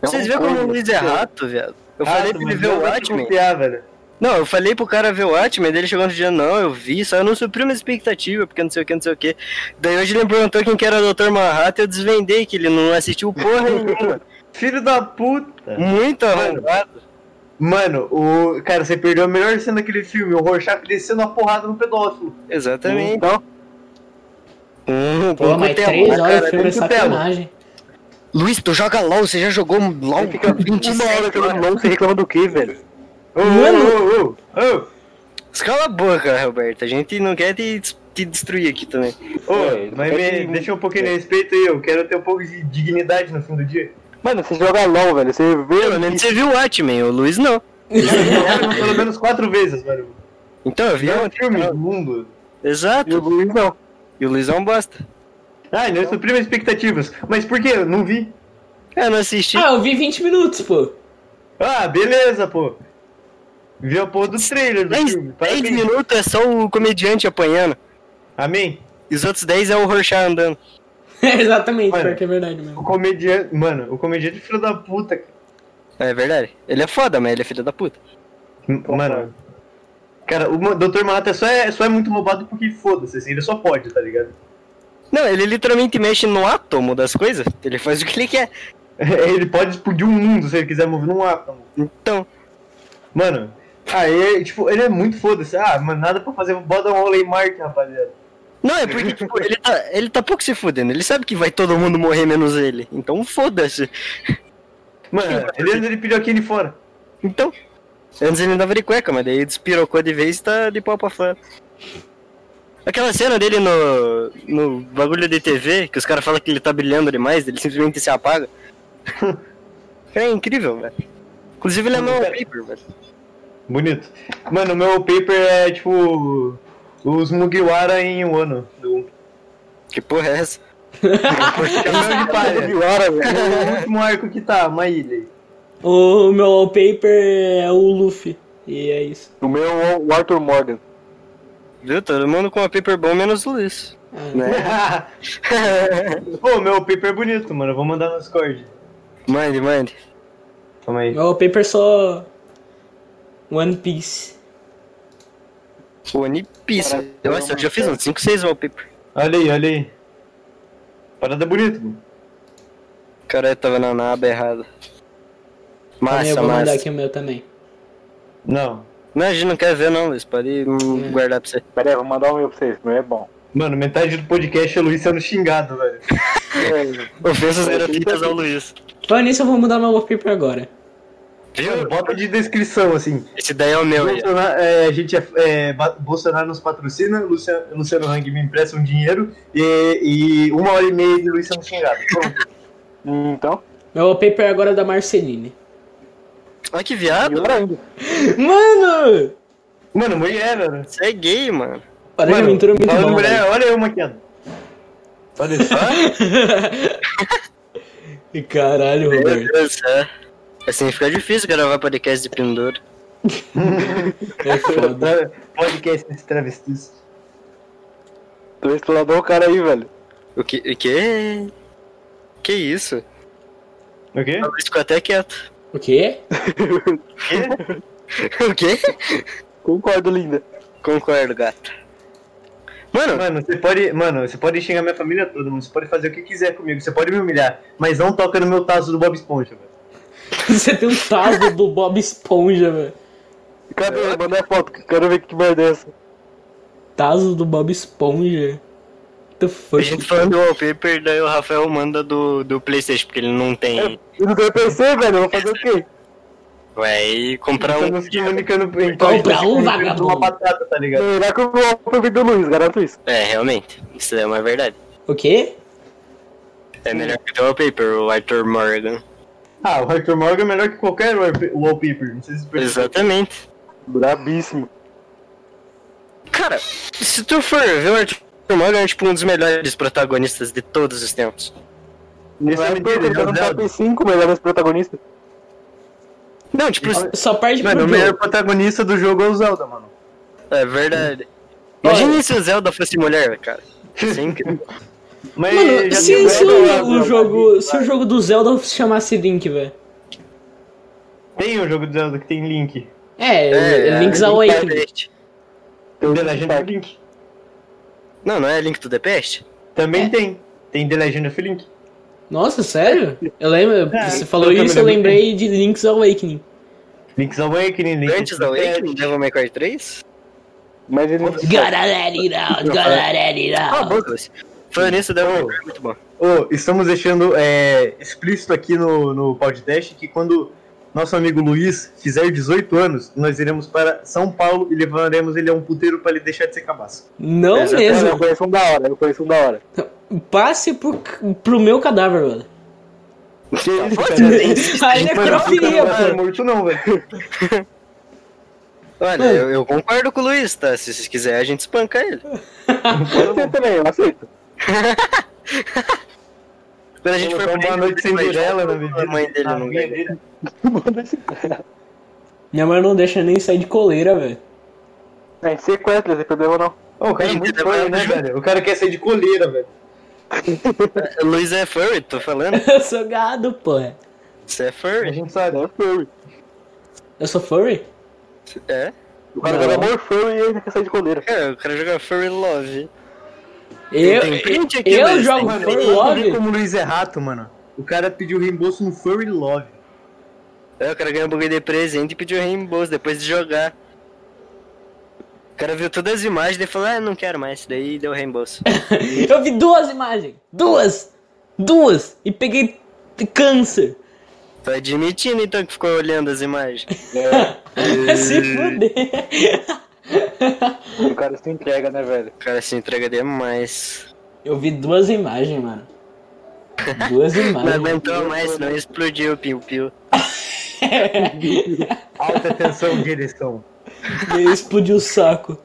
[SPEAKER 4] Vocês viram como o Luiz é rato, viado? Eu falei pra ele ver o Watchmen.
[SPEAKER 2] Confiar, velho.
[SPEAKER 4] Não, eu falei pro cara ver o Watchmen, daí ele chegou no dia, não, eu vi, só eu não supri uma expectativa, porque não sei o que, não sei o que. Daí hoje ele me perguntou quem que era o Dr. Manhattan, eu desvendei que ele não assistiu porra nenhuma.
[SPEAKER 2] Filho da puta.
[SPEAKER 4] Muito arrombado.
[SPEAKER 2] Mano, o. Cara, você perdeu a melhor cena daquele filme, o Rorschach descendo a porrada no pedófilo.
[SPEAKER 4] Exatamente.
[SPEAKER 3] Então,
[SPEAKER 4] Hum,
[SPEAKER 1] Pô, mas três horas
[SPEAKER 4] cara
[SPEAKER 1] filme é.
[SPEAKER 4] Luiz, tu joga LOL, você já jogou LOL
[SPEAKER 3] fica uma hora
[SPEAKER 4] 27
[SPEAKER 3] jogando. LOL, você reclama do quê, velho?
[SPEAKER 2] Ô,
[SPEAKER 1] Mano.
[SPEAKER 2] ô, ô, ô,
[SPEAKER 4] Cala a boca, Roberto, a gente não quer te, te destruir aqui também.
[SPEAKER 2] ô.
[SPEAKER 3] É,
[SPEAKER 2] mas me, deixa um pouquinho de respeito aí, eu quero ter um pouco de dignidade no fim do dia.
[SPEAKER 3] Mano, você joga LOL, velho. Você vê.
[SPEAKER 4] Pelo menos você viu o Watchmen, o Luiz não.
[SPEAKER 2] Pelo menos quatro vezes, mano.
[SPEAKER 4] Então, eu vi
[SPEAKER 2] Pior
[SPEAKER 4] ontem.
[SPEAKER 2] filme do mundo.
[SPEAKER 3] E o
[SPEAKER 4] Exato.
[SPEAKER 3] Luiz não.
[SPEAKER 4] E o Luiz é um bosta.
[SPEAKER 2] Ah, não suprime expectativas. Mas por quê? Eu não vi.
[SPEAKER 4] Eu não assisti.
[SPEAKER 1] Ah, eu vi 20 minutos, pô.
[SPEAKER 2] Ah, beleza, pô. Vi a porra do trailer do
[SPEAKER 4] 10,
[SPEAKER 2] filme.
[SPEAKER 4] 10
[SPEAKER 2] Parabéns.
[SPEAKER 4] minutos é só o comediante apanhando.
[SPEAKER 2] Amém?
[SPEAKER 4] E os outros 10 é o Rorschach andando.
[SPEAKER 1] Exatamente,
[SPEAKER 2] Mano.
[SPEAKER 1] pior que é verdade
[SPEAKER 2] O
[SPEAKER 1] mesmo.
[SPEAKER 2] comediante. Mano, o comediante é filho da puta.
[SPEAKER 4] É verdade. Ele é foda, mas ele é filho da puta.
[SPEAKER 2] Mano. Cara, o Dr. Manhattan só é, só é muito roubado porque foda-se, assim, ele só pode, tá ligado?
[SPEAKER 4] Não, ele literalmente mexe no átomo das coisas. Ele faz o que ele quer.
[SPEAKER 2] Ele pode explodir um mundo se ele quiser mover num átomo.
[SPEAKER 4] Então,
[SPEAKER 2] Mano, ele, tipo, ele é muito foda-se. Ah, mano, nada pra fazer, bota um rolê em Marte, rapaziada.
[SPEAKER 4] Não é porque, tipo, ele tá, ele tá pouco se fudendo. Ele sabe que vai todo mundo morrer menos ele. Então foda-se.
[SPEAKER 2] Mano, ele anda de pilhoquinho de fora.
[SPEAKER 4] Então. Antes ele andava de cueca, mas daí despirocou de vez e tá de pau pra fora. Aquela cena dele no, no bagulho de TV, que os caras falam que ele tá brilhando demais, ele simplesmente se apaga. é incrível, velho. Inclusive ele é meu paper, velho.
[SPEAKER 2] Bonito. Mano, o meu paper é tipo. Os Mugiwara em um ano. Do...
[SPEAKER 4] Que porra é essa?
[SPEAKER 2] Chapéu de palha.
[SPEAKER 3] Mugiwara, velho.
[SPEAKER 2] o último arco que tá, uma ilha. aí.
[SPEAKER 1] O meu wallpaper é o Luffy. E é isso.
[SPEAKER 3] O meu é o Arthur Morgan.
[SPEAKER 4] Viu? Todo mundo com uma paper bom, menos o Luiz.
[SPEAKER 1] Ah,
[SPEAKER 4] Né?
[SPEAKER 2] Pô, meu paper é bonito, mano. Eu vou mandar no Discord.
[SPEAKER 4] mande, mande.
[SPEAKER 2] Calma aí.
[SPEAKER 1] Meu wallpaper é só. One Piece.
[SPEAKER 4] One Piece.
[SPEAKER 3] Cara,
[SPEAKER 4] Nossa, eu já fiz uns 5, 6 wallpaper.
[SPEAKER 2] Olha aí, olha aí. Parada bonita,
[SPEAKER 4] cara tava na, na aba errada.
[SPEAKER 1] Também eu
[SPEAKER 4] Massa,
[SPEAKER 1] vou mandar
[SPEAKER 4] massa.
[SPEAKER 1] aqui o meu também.
[SPEAKER 2] Não.
[SPEAKER 4] Não, a gente não quer ver não, Luiz. Pode hum,
[SPEAKER 1] É.
[SPEAKER 4] guardar pra você.
[SPEAKER 3] Pera aí, vou mandar o meu pra vocês. O meu é bom.
[SPEAKER 2] Mano, metade do podcast é o Luiz sendo xingado, velho.
[SPEAKER 4] Ofensas gratuitas ao Luiz.
[SPEAKER 1] Falando nisso, eu vou mudar meu wallpaper agora.
[SPEAKER 2] Mano, bota de descrição, assim.
[SPEAKER 4] Esse daí é o meu.
[SPEAKER 2] Bolsonaro, é, a gente é, é, Bolsonaro nos patrocina, Luciano, Luciano Hang me empresta um dinheiro e, e uma hora e meia de Luiz sendo xingado. Pronto.
[SPEAKER 3] Então,
[SPEAKER 1] Meu wallpaper agora é da Marceline.
[SPEAKER 4] Olha que viado.
[SPEAKER 1] Mano!
[SPEAKER 2] Mano, mulher, mano.
[SPEAKER 4] Você é gay, mano.
[SPEAKER 1] Olha a
[SPEAKER 2] Mano,
[SPEAKER 1] aventura muito bom.
[SPEAKER 2] mulher,
[SPEAKER 1] velho.
[SPEAKER 2] olha eu maquiando. Olha só.
[SPEAKER 1] Caralho,
[SPEAKER 4] Meu
[SPEAKER 1] Roberto.
[SPEAKER 4] Assim fica difícil gravar podcast de pendura.
[SPEAKER 1] É foda.
[SPEAKER 2] Podcast desse travestis.
[SPEAKER 3] Tô explorador o cara aí, velho.
[SPEAKER 4] O que? O que? Que isso?
[SPEAKER 2] O quê?
[SPEAKER 4] Luiz ficou até quieto.
[SPEAKER 1] O quê?
[SPEAKER 4] o quê?
[SPEAKER 3] Concordo, linda.
[SPEAKER 4] Concordo, gata. Mano,
[SPEAKER 2] Mano, você pode. Mano, você pode xingar minha família toda, mano. Você pode fazer o que quiser comigo. Você pode me humilhar. Mas não toca no meu taso do Bob Esponja, velho.
[SPEAKER 1] Você tem um taso do Bob Esponja, velho.
[SPEAKER 3] Cadê? Manda a foto, que quero ver que merda é essa.
[SPEAKER 1] Taso do Bob Esponja. What the
[SPEAKER 4] a
[SPEAKER 1] fuck?
[SPEAKER 4] gente falando do wallpaper, daí o Rafael manda do, do Playstation, porque ele não tem.
[SPEAKER 3] Eu não tenho PC, velho. Eu vou fazer o quê?
[SPEAKER 4] Vai comprar um.
[SPEAKER 2] Estamos comunicando em
[SPEAKER 1] Compra
[SPEAKER 2] código,
[SPEAKER 1] um, vagabundo.
[SPEAKER 2] Uma batata, tá ligado?
[SPEAKER 3] Será que eu vou pro vídeo do Luiz, garanto isso.
[SPEAKER 4] É, realmente. Isso é uma verdade.
[SPEAKER 1] O quê?
[SPEAKER 4] É melhor que o wallpaper, o Arthur Morgan.
[SPEAKER 2] Ah, o Arthur Morgan é melhor que qualquer wallpa- wallpaper. Não sei se você percebeu.
[SPEAKER 4] Exatamente.
[SPEAKER 3] Brabíssimo.
[SPEAKER 4] Cara, se tu for ver o Arthur Morgan, é tipo um dos melhores protagonistas de todos os tempos.
[SPEAKER 2] Esse
[SPEAKER 3] Não
[SPEAKER 2] é
[SPEAKER 3] é
[SPEAKER 2] mentira, ele o
[SPEAKER 3] no top 5 melhores protagonistas.
[SPEAKER 4] Não, tipo,
[SPEAKER 1] Só perde
[SPEAKER 2] Mano,
[SPEAKER 1] pro
[SPEAKER 2] o melhor protagonista do jogo é o Zelda, mano.
[SPEAKER 4] é verdade. Imagina se o Zelda fosse mulher, cara. Isso é incrível.
[SPEAKER 2] Mas
[SPEAKER 1] Mano, se, se o, o jogo, se o jogo do Zelda se chamasse Link, velho.
[SPEAKER 2] Tem um jogo do Zelda que tem Link.
[SPEAKER 1] É,
[SPEAKER 4] É,
[SPEAKER 1] Link's
[SPEAKER 4] Link
[SPEAKER 1] Awakening.
[SPEAKER 4] the Past.
[SPEAKER 3] Tem
[SPEAKER 2] The
[SPEAKER 3] o
[SPEAKER 2] Legend of Link.
[SPEAKER 4] Não, não é Link to the Past?
[SPEAKER 2] Também
[SPEAKER 1] É.
[SPEAKER 2] tem. Tem The Legend of Link.
[SPEAKER 1] Nossa, sério? Eu lembro,
[SPEAKER 2] É,
[SPEAKER 1] você falou isso, eu lembrei de Link's Awakening.
[SPEAKER 2] Link's Awakening, Link
[SPEAKER 4] Antes da Awakening, Devil May Cry 3?
[SPEAKER 3] Mas ele não
[SPEAKER 1] Gotta let it out, gotta let it
[SPEAKER 4] Ah,
[SPEAKER 1] out.
[SPEAKER 4] boca. Falando nisso,
[SPEAKER 2] Oh.
[SPEAKER 4] É muito bom.
[SPEAKER 2] Ô, estamos deixando é, explícito aqui no, no podcast que quando nosso amigo Luiz fizer 18 anos, nós iremos para São Paulo e levaremos ele a um puteiro para ele deixar de ser cabaço.
[SPEAKER 1] Não.
[SPEAKER 3] Eu
[SPEAKER 1] mesmo.
[SPEAKER 3] conheço um da hora, eu conheço um da hora.
[SPEAKER 1] Passe pro, pro meu cadáver, mano.
[SPEAKER 2] Que
[SPEAKER 4] Pode ser.
[SPEAKER 1] Aí é
[SPEAKER 2] Mano,
[SPEAKER 1] necrofilia,
[SPEAKER 2] não vai ser
[SPEAKER 1] pô.
[SPEAKER 2] morto não, velho.
[SPEAKER 4] Olha, eu, eu concordo com o Luiz, tá? Se vocês quiserem, a gente espanca ele.
[SPEAKER 3] Eu tenho também, eu aceito.
[SPEAKER 4] Quando a gente
[SPEAKER 2] Colocar uma noite sem Cinderela na bebida.
[SPEAKER 4] a mãe dele não
[SPEAKER 3] cara.
[SPEAKER 1] Minha mãe não deixa nem sair de coleira, velho.
[SPEAKER 3] É, sequestra, sem problema não.
[SPEAKER 2] Ô, o cara é muito fã, né,
[SPEAKER 4] muito.
[SPEAKER 2] velho? O cara quer sair de coleira, velho.
[SPEAKER 4] Luiz é furry, tô falando.
[SPEAKER 1] Eu sou gado, porra.
[SPEAKER 4] Você é
[SPEAKER 2] A
[SPEAKER 4] furry?
[SPEAKER 2] gente sabe.
[SPEAKER 3] É furry.
[SPEAKER 1] Eu sou furry?
[SPEAKER 4] É?
[SPEAKER 3] O cara joga amor furry e ainda quer sair de coleira.
[SPEAKER 4] É, o cara joga furry love.
[SPEAKER 1] Eu, eu
[SPEAKER 4] Luiz,
[SPEAKER 1] jogo
[SPEAKER 2] Mano,
[SPEAKER 1] Furry
[SPEAKER 2] eu
[SPEAKER 1] Love?
[SPEAKER 2] como o Luiz é rato, mano. O cara pediu reembolso no Furry Love.
[SPEAKER 4] É, o cara ganhou um bagulho de presente e pediu reembolso depois de jogar. O cara viu todas as imagens e falou, ah, não quero mais. Daí deu reembolso.
[SPEAKER 1] Eu vi duas imagens. Duas! Duas! E peguei câncer.
[SPEAKER 4] Tô admitindo então que ficou olhando as imagens.
[SPEAKER 1] Se fuder.
[SPEAKER 3] O cara se entrega, né, velho?
[SPEAKER 4] O cara se entrega demais.
[SPEAKER 1] Eu vi duas imagens, mano. Duas
[SPEAKER 4] Não
[SPEAKER 1] imagens.
[SPEAKER 4] aguentou mais, senão explodiu o piu-piu.
[SPEAKER 2] Alta tensão, direção.
[SPEAKER 1] E aí explodiu o saco.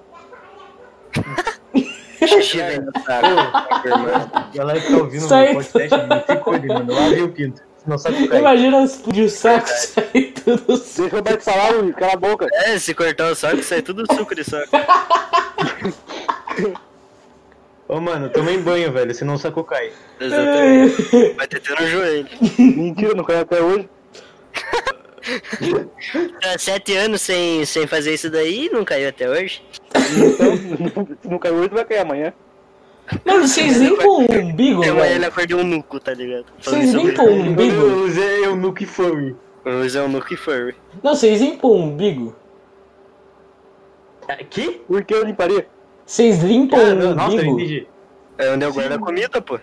[SPEAKER 4] Xixi vem no saco.
[SPEAKER 2] Galera que tá ouvindo o podcast, não se cuide, mano. Lave o pinto. Senão sabe cai.
[SPEAKER 1] Imagina explodir o saco e sair tudo
[SPEAKER 3] Deixa eu dar de falar, Luiz, cala a boca.
[SPEAKER 4] É, se cortar o saco, sai tudo suco de saco.
[SPEAKER 2] Ô, mano, tomei banho, velho. Senão o saco cai.
[SPEAKER 4] Exatamente. Vai ter no joelho.
[SPEAKER 3] Mentira, não caiu até hoje.
[SPEAKER 4] Tá sete anos sem, sem fazer isso daí e não caiu até hoje.
[SPEAKER 3] Então, se não caiu hoje, vai cair amanhã.
[SPEAKER 1] Mano, vocês limpam o umbigo,
[SPEAKER 4] amanhã ele
[SPEAKER 1] velho?
[SPEAKER 4] acordou um nuco, tá ligado?
[SPEAKER 1] Vocês limpam o umbigo?
[SPEAKER 2] O Luiz é eunuco e furry.
[SPEAKER 4] O Luiz é um nuco e furry.
[SPEAKER 1] Não, vocês limpam o umbigo?
[SPEAKER 2] Que?
[SPEAKER 3] Por que eu limparia?
[SPEAKER 1] Vocês limpam
[SPEAKER 2] Ah,
[SPEAKER 1] o
[SPEAKER 2] não, nossa, eu
[SPEAKER 1] umbigo?
[SPEAKER 2] entendi.
[SPEAKER 4] É onde eu guardo a comida, pô.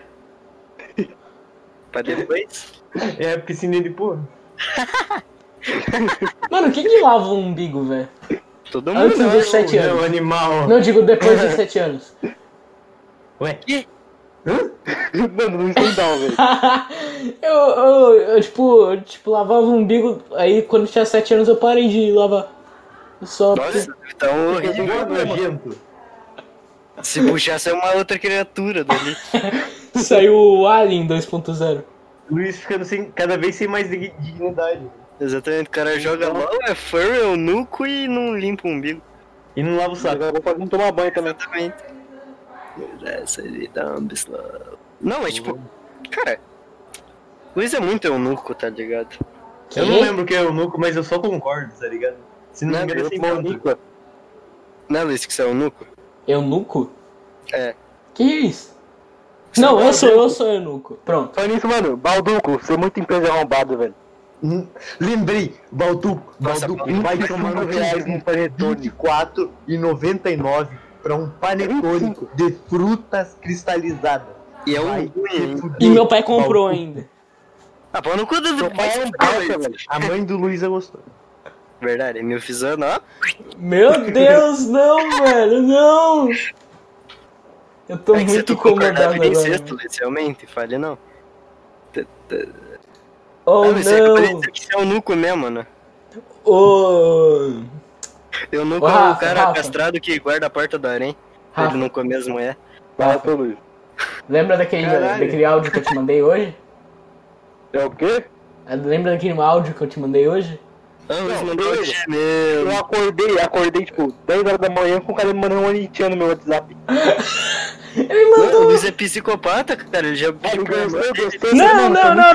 [SPEAKER 4] pra depois.
[SPEAKER 2] É piscina de porra.
[SPEAKER 1] Mano, quem que lava o umbigo, velho?
[SPEAKER 4] Todo mundo.
[SPEAKER 1] Antes dos sete
[SPEAKER 2] Não,
[SPEAKER 1] anos.
[SPEAKER 2] animal.
[SPEAKER 1] Não, digo depois dos sete anos.
[SPEAKER 2] Ué?
[SPEAKER 4] Ih,
[SPEAKER 3] Mano, não não, velho.
[SPEAKER 1] eu, eu, eu, tipo, eu, tipo, lavava o umbigo, aí quando tinha sete anos eu parei de lavar. Só
[SPEAKER 4] Nossa, tá um
[SPEAKER 2] Que
[SPEAKER 4] horrível.
[SPEAKER 2] nojento.
[SPEAKER 4] Se puxasse é uma outra criatura dali.
[SPEAKER 1] porque saiu o Alien 2.0.
[SPEAKER 2] Luiz ficando sem, cada vez sem mais dig- dignidade.
[SPEAKER 4] Exatamente, o cara joga mal, é furry, é o nuco e não limpa o umbigo.
[SPEAKER 2] E não lava o saco.
[SPEAKER 3] Agora eu vou tomar banho também.
[SPEAKER 4] Exatamente. Essa aí dá um bislau. Não, mas tipo, cara, Luiz é muito eunuco, tá ligado?
[SPEAKER 2] Eu não lembro o que é eunuco, mas eu só concordo, tá ligado? Se não me
[SPEAKER 4] Não,
[SPEAKER 2] engano,
[SPEAKER 4] eu
[SPEAKER 2] é.
[SPEAKER 3] Nicola.
[SPEAKER 4] Não é Luiz que você é eunuco?
[SPEAKER 1] Eunuco?
[SPEAKER 4] É.
[SPEAKER 1] Que isso? Não, eu sou, eu sou eunuco. Pronto.
[SPEAKER 3] Falando nisso, mano, Balduco, você é muito empresa arrombado, velho.
[SPEAKER 2] Hum, Lembrei, Balduco, Balduco vai
[SPEAKER 3] 25
[SPEAKER 2] tomar no
[SPEAKER 3] reais num panetone.
[SPEAKER 2] 24,99 pra um panetone
[SPEAKER 3] 25.
[SPEAKER 2] de frutas cristalizadas.
[SPEAKER 4] E é um
[SPEAKER 1] E meu pai comprou ainda.
[SPEAKER 4] Ah, pô, no cu do
[SPEAKER 3] Seu pai é um.
[SPEAKER 2] A mãe do Luiz gostou.
[SPEAKER 4] Verdade, me fisando, ó.
[SPEAKER 1] Meu Deus, não, velho, não! Eu tô
[SPEAKER 4] É
[SPEAKER 1] muito incomodado agora.
[SPEAKER 4] sexto, Luiz, realmente, fale não.
[SPEAKER 1] Oh
[SPEAKER 4] Ah, Luiz, você
[SPEAKER 1] não!
[SPEAKER 4] você é eunuco mesmo, né?
[SPEAKER 1] Oh!
[SPEAKER 4] Eunuco
[SPEAKER 1] Ô,
[SPEAKER 4] é o
[SPEAKER 1] Rafa,
[SPEAKER 4] cara
[SPEAKER 1] Rafa.
[SPEAKER 4] castrado que guarda a porta do.
[SPEAKER 1] Rafa.
[SPEAKER 4] Ele nunca mesmo é.
[SPEAKER 3] Luiz.
[SPEAKER 1] Lembra daquele,
[SPEAKER 2] Caralho.
[SPEAKER 1] daquele áudio que eu te mandei hoje?
[SPEAKER 3] É o quê?
[SPEAKER 1] Lembra daquele áudio que eu te mandei hoje?
[SPEAKER 4] Ah,
[SPEAKER 3] Não,
[SPEAKER 4] mandou
[SPEAKER 3] beleza.
[SPEAKER 4] hoje.
[SPEAKER 3] Eu acordei, acordei, tipo, 10 horas da manhã com o cara me mandando um anitinho no meu WhatsApp.
[SPEAKER 1] Ele me
[SPEAKER 4] Não, o
[SPEAKER 1] mandou.
[SPEAKER 4] Luiz é psicopata, cara. Ele já pediu pra
[SPEAKER 3] eu.
[SPEAKER 1] Não, não,
[SPEAKER 3] tá
[SPEAKER 1] não,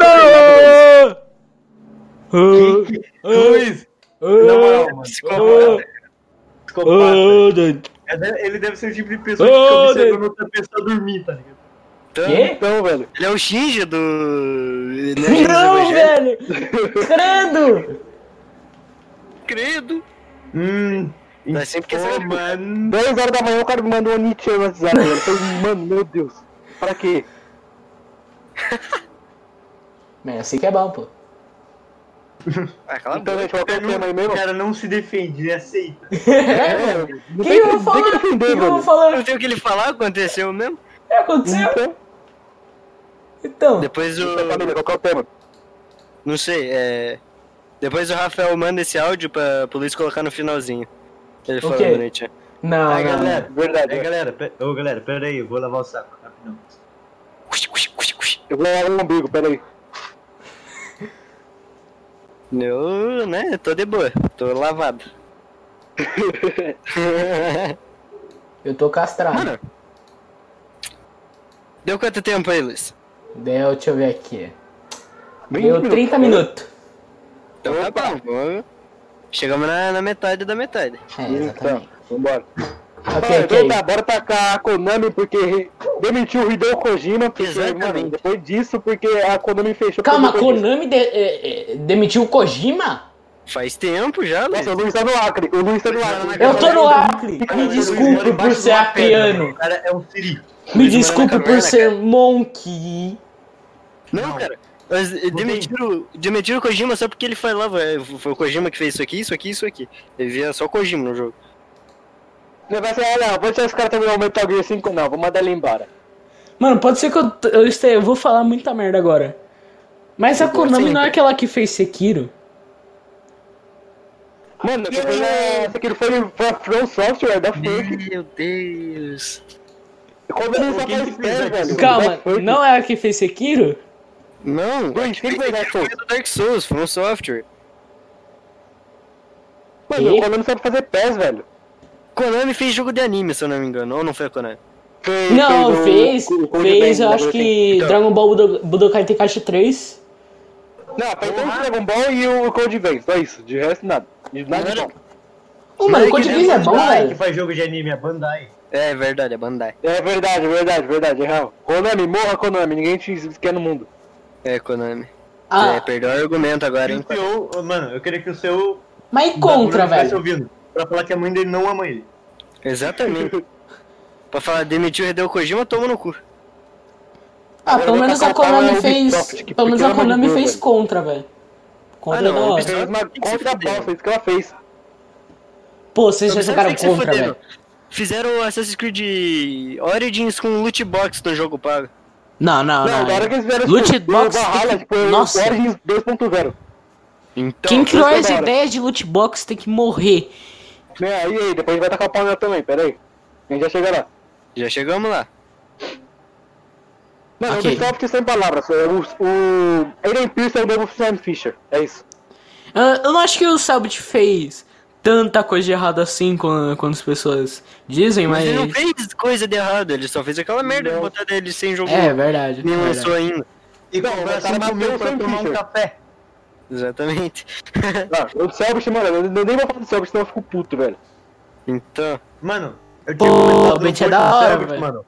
[SPEAKER 1] não!
[SPEAKER 2] Luiz, na moral, mano.
[SPEAKER 4] Psicopata.
[SPEAKER 2] Psicopata. É de- Ele deve ser o tipo de pessoa que fica observando outra pessoa dormir, tá ligado?
[SPEAKER 4] Então,
[SPEAKER 1] Quê?
[SPEAKER 3] Então, velho.
[SPEAKER 4] Ele é o Shinja do. Né,
[SPEAKER 1] Não, velho! Credo!
[SPEAKER 4] Credo.
[SPEAKER 2] Hum.
[SPEAKER 4] Mas sempre que você-
[SPEAKER 2] mano.
[SPEAKER 3] 10 horas da manhã o cara me mandou um anitinho no WhatsApp, velho. Eu falei, mano, meu Deus. Pra quê?
[SPEAKER 1] Mas assim que é bom, pô.
[SPEAKER 4] Cala a
[SPEAKER 3] Então, gente, qual é o tema aí mesmo?
[SPEAKER 2] O cara não se defende, ele aceita.
[SPEAKER 1] É, velho.
[SPEAKER 3] Não
[SPEAKER 1] Quem
[SPEAKER 3] tem
[SPEAKER 1] eu
[SPEAKER 3] que-
[SPEAKER 1] vou Quem
[SPEAKER 3] defender,
[SPEAKER 1] eu vou
[SPEAKER 3] velho.
[SPEAKER 1] falar?
[SPEAKER 4] Não tem o que ele falar, aconteceu mesmo.
[SPEAKER 1] É, aconteceu.
[SPEAKER 3] Então,
[SPEAKER 1] Então,
[SPEAKER 4] Depois o.
[SPEAKER 3] Qual que é o tema?
[SPEAKER 4] Não sei, é. Depois o Rafael manda esse áudio pra, pro Luiz colocar no finalzinho. Ele
[SPEAKER 1] O
[SPEAKER 4] falando
[SPEAKER 1] quê?
[SPEAKER 4] bonitinho.
[SPEAKER 1] não,
[SPEAKER 2] Aí,
[SPEAKER 1] não.
[SPEAKER 2] galera.
[SPEAKER 3] Verdade.
[SPEAKER 2] Aí, galera, pe... ô, galera, pera aí, eu vou lavar o saco, rapidão.
[SPEAKER 3] Eu vou lavar o umbigo, peraí.
[SPEAKER 4] Eu, né, tô de boa, tô lavado.
[SPEAKER 1] Eu tô castrado.
[SPEAKER 4] Mano. Deu quanto tempo aí, Luiz?
[SPEAKER 1] Deu, deixa eu ver aqui.
[SPEAKER 3] 20
[SPEAKER 1] Deu
[SPEAKER 3] minutos.
[SPEAKER 1] 30 minutos.
[SPEAKER 4] Então tá bom, vamos- Chegamos na, na metade da metade.
[SPEAKER 1] É,
[SPEAKER 3] Então,
[SPEAKER 1] exatamente.
[SPEAKER 3] vambora.
[SPEAKER 1] Ok,
[SPEAKER 3] Ah,
[SPEAKER 1] ok.
[SPEAKER 3] então tá, bora tacar a Konami porque demitiu o Hideo Kojima. Porque,
[SPEAKER 4] Exatamente.
[SPEAKER 3] mano, depois disso, porque a Konami fechou.
[SPEAKER 1] Calma, a. Konami de- é, é, demitiu o Kojima?
[SPEAKER 4] Faz tempo já, Luiz.
[SPEAKER 3] Nossa, o Luiz tá no Acre. O Luiz tá no Acre.
[SPEAKER 1] Eu tô no Acre. Me desculpe por ser acriano.
[SPEAKER 2] O cara é um siri.
[SPEAKER 1] Me desculpe por ser monkey.
[SPEAKER 4] Não, cara. Mas demitiram, demitiram o Kojima só porque ele falava. Foi o Kojima que fez isso aqui, isso aqui, isso aqui. Ele via só o Kojima no jogo.
[SPEAKER 3] Ele vai ser, ah, não, vou deixar os caras terminar o Metal Gear 5, não, vou mandar ele embora.
[SPEAKER 1] Mano, pode ser que eu, eu, esteja, eu vou falar muita merda agora. Mas a Konami não é aquela que fez Sekiro?
[SPEAKER 3] Mano, essa aqui é- aqui foi pra From Software, da Fake.
[SPEAKER 4] Meu Deus.
[SPEAKER 3] Quando ele só faz pé, velho.
[SPEAKER 1] Calma, não é a que fez Sekiro?
[SPEAKER 4] Não,
[SPEAKER 3] quem fez Dark Souls?
[SPEAKER 4] Dark Souls, um software.
[SPEAKER 3] Mano, o Konami sabe fazer pés, velho.
[SPEAKER 4] Konami fez jogo de anime, se eu não me engano. Ou não foi a Konami?
[SPEAKER 3] Fez,
[SPEAKER 1] Não, fez. Fez,
[SPEAKER 3] Vein,
[SPEAKER 1] eu
[SPEAKER 3] né,
[SPEAKER 1] acho que Dragon Ball Budo- Budokai Tenkaichi 3.
[SPEAKER 3] Não, fez o Dragon Ball e o Code Vein, só isso. De resto, nada. De nada de bom.
[SPEAKER 1] Ô, mano, o Code
[SPEAKER 2] Não
[SPEAKER 1] Geass é bom,
[SPEAKER 2] Bandai
[SPEAKER 1] velho.
[SPEAKER 2] que faz jogo de anime, é Bandai.
[SPEAKER 4] É verdade, é Bandai.
[SPEAKER 3] É verdade, verdade, verdade, é real. Konami, morra Konami, ninguém te quer no mundo.
[SPEAKER 4] É Konami.
[SPEAKER 1] Ah,
[SPEAKER 4] É, perdeu o argumento agora, hein?
[SPEAKER 2] o seu, mano, eu queria que o seu.
[SPEAKER 1] mas e contra, velho?
[SPEAKER 2] Pra falar que a mãe dele não ama ele.
[SPEAKER 4] Exatamente. pra falar demitiu o Hideo Kojima, toma no cu.
[SPEAKER 1] Ah,
[SPEAKER 3] Agora
[SPEAKER 1] pelo menos a
[SPEAKER 3] o
[SPEAKER 1] Konami fez. Pelo menos a Konami fez
[SPEAKER 3] velho.
[SPEAKER 1] contra, velho. Contra
[SPEAKER 4] Ah, não,
[SPEAKER 1] é da hora.
[SPEAKER 4] Ubisoft-
[SPEAKER 3] Fez uma
[SPEAKER 4] que se
[SPEAKER 3] contra bosta, isso que ela fez.
[SPEAKER 1] Pô, vocês já jogaram contra, velho.
[SPEAKER 4] Fizeram Assassin's Creed Origins com loot box no jogo pago.
[SPEAKER 1] Não, não,
[SPEAKER 3] Não,
[SPEAKER 1] não.
[SPEAKER 3] que eles fizeram
[SPEAKER 1] Loot box
[SPEAKER 3] o Valhalla, tipo, o
[SPEAKER 1] Nossa.
[SPEAKER 3] Origins 2.0.
[SPEAKER 4] Então,
[SPEAKER 1] Quem criou
[SPEAKER 3] é
[SPEAKER 1] as ideias de loot box tem que morrer.
[SPEAKER 3] Né, aí, aí, depois a gente vai tacar o pau nela também, pera aí. A gente já chega lá.
[SPEAKER 4] já chegamos lá.
[SPEAKER 3] Mano,
[SPEAKER 1] Ok.
[SPEAKER 3] o Ubisoft sem palavras. é O, o Aiden Pierce é o novo Sam Fisher. É isso.
[SPEAKER 1] Ah, Eu não acho que o Selbit fez tanta coisa de errado assim quando, quando as pessoas dizem,
[SPEAKER 4] Mas ele não fez coisa de errado, ele só fez aquela merda de
[SPEAKER 3] Não.
[SPEAKER 4] botar ele sem jogo.
[SPEAKER 1] É verdade.
[SPEAKER 4] Nem
[SPEAKER 1] verdade.
[SPEAKER 4] lançou ainda.
[SPEAKER 2] E
[SPEAKER 3] Não,
[SPEAKER 2] comprar
[SPEAKER 3] o cara o
[SPEAKER 2] pra
[SPEAKER 3] Sam
[SPEAKER 2] tomar um
[SPEAKER 3] Fisher.
[SPEAKER 2] café.
[SPEAKER 4] Exatamente.
[SPEAKER 3] Ah, o Selbit, mano, eu nem vou falar do Selbit, senão eu fico puto, velho.
[SPEAKER 4] Então,
[SPEAKER 2] Mano, eu
[SPEAKER 1] Pô,
[SPEAKER 2] tinha comentado no
[SPEAKER 1] Bit é da hora,
[SPEAKER 2] Selbit,
[SPEAKER 1] velho.
[SPEAKER 2] mano.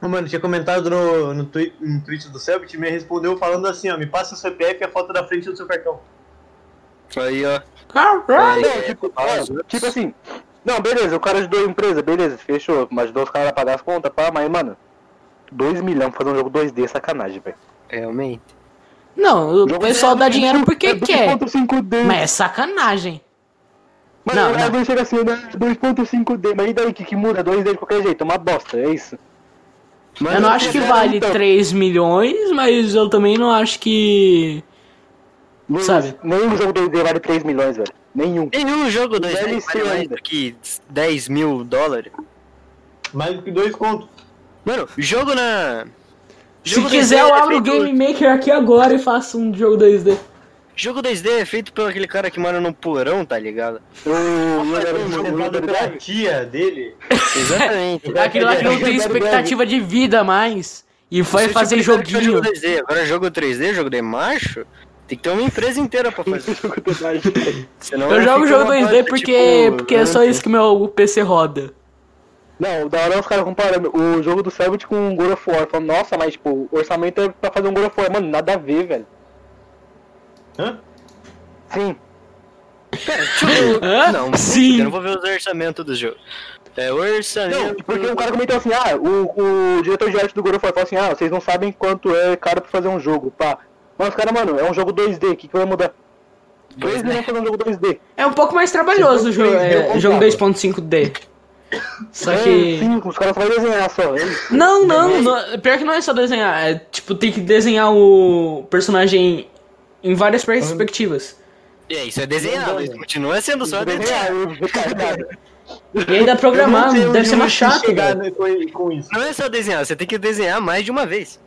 [SPEAKER 2] Mano, eu tinha comentado no, no, twi no tweet do Selbit e me respondeu falando assim, ó, me passa o CPF e a foto da frente do seu cartão.
[SPEAKER 4] aí ó.
[SPEAKER 1] Caralho.
[SPEAKER 3] Não, tipo, é, tipo assim. Não, beleza, o cara ajudou a empresa, beleza, fechou. Mas ajudou os caras a pagar as contas, pá, mas, mano, 2 milhões pra fazer um jogo 2D é sacanagem, velho.
[SPEAKER 4] Realmente.
[SPEAKER 1] Não, o
[SPEAKER 3] Jogo
[SPEAKER 1] pessoal
[SPEAKER 3] de-
[SPEAKER 1] dá dinheiro porque
[SPEAKER 3] é
[SPEAKER 1] quer.
[SPEAKER 3] 2.5D.
[SPEAKER 1] Mas é sacanagem.
[SPEAKER 3] Mano,
[SPEAKER 1] Não,
[SPEAKER 3] não, chega assim, né? 2.5D, mas e daí que, que muda 2D de qualquer jeito? Uma bosta, é isso.
[SPEAKER 1] Eu não acho que vale
[SPEAKER 3] então.
[SPEAKER 1] 3 milhões, mas eu também não acho que.
[SPEAKER 3] Luiz,
[SPEAKER 1] Sabe?
[SPEAKER 3] Nenhum jogo 2D vale 3 milhões, velho. Nenhum.
[SPEAKER 4] Nenhum jogo 2D
[SPEAKER 3] Deve
[SPEAKER 4] vale mais
[SPEAKER 3] ainda.
[SPEAKER 4] do que 10 mil dólares.
[SPEAKER 2] Mais do que dois contos.
[SPEAKER 4] Mano, jogo na.
[SPEAKER 1] Se
[SPEAKER 4] jogo
[SPEAKER 1] quiser,
[SPEAKER 4] 2D
[SPEAKER 1] eu
[SPEAKER 4] é
[SPEAKER 1] abro o Game Maker aqui agora e faço um jogo 2D.
[SPEAKER 4] Jogo 2D é feito por aquele cara que mora num porão, tá ligado?
[SPEAKER 3] O
[SPEAKER 2] Foi
[SPEAKER 3] o-
[SPEAKER 2] sentado
[SPEAKER 3] o-
[SPEAKER 2] pela tia dele.
[SPEAKER 4] Exatamente.
[SPEAKER 1] Aquele lá que não tem expectativa de vida mais. E vai fazer joguinho.
[SPEAKER 4] Jogo 2D. Agora jogo 3D, jogo de macho, tem que ter uma empresa inteira pra fazer.
[SPEAKER 1] Eu jogo jogo
[SPEAKER 4] uma
[SPEAKER 1] 2D
[SPEAKER 4] bosta,
[SPEAKER 1] porque,
[SPEAKER 4] tipo,
[SPEAKER 1] porque é só isso que meu PC roda.
[SPEAKER 3] Não, da hora é os caras comparando o jogo do Selbit com o God of War. Falando, nossa, mas tipo, o orçamento é pra fazer um God of War. Mano, nada a ver, velho.
[SPEAKER 2] Hã?
[SPEAKER 3] Sim.
[SPEAKER 1] Hã?
[SPEAKER 4] Não,
[SPEAKER 1] Sim.
[SPEAKER 4] eu não vou ver os orçamentos do jogo. É
[SPEAKER 3] Não,
[SPEAKER 4] orçamento.
[SPEAKER 3] porque um cara comentou assim, ah, o, o diretor de arte do God of War falou assim, ah, vocês não sabem quanto é caro pra fazer um jogo, pá. Mas cara, mano, é um jogo 2D, o que, que vai mudar? 2 milhões fazer um jogo 2D.
[SPEAKER 1] É um pouco mais trabalhoso o jogo, é, jogo 2.5D. Só
[SPEAKER 3] É,
[SPEAKER 1] que.
[SPEAKER 3] Sim, os caras só vão desenhar só.
[SPEAKER 1] Não, não, não, pior que não é só desenhar. É tipo, tem que desenhar o personagem em várias perspectivas.
[SPEAKER 4] É, isso é desenhado, isso continua sendo só
[SPEAKER 3] Desenhar,
[SPEAKER 4] desenhado.
[SPEAKER 1] E ainda programar, deve ser mais chato,
[SPEAKER 2] chegar
[SPEAKER 1] velho.
[SPEAKER 2] né, com, com isso.
[SPEAKER 4] Não é só desenhar, você tem que desenhar mais de uma vez.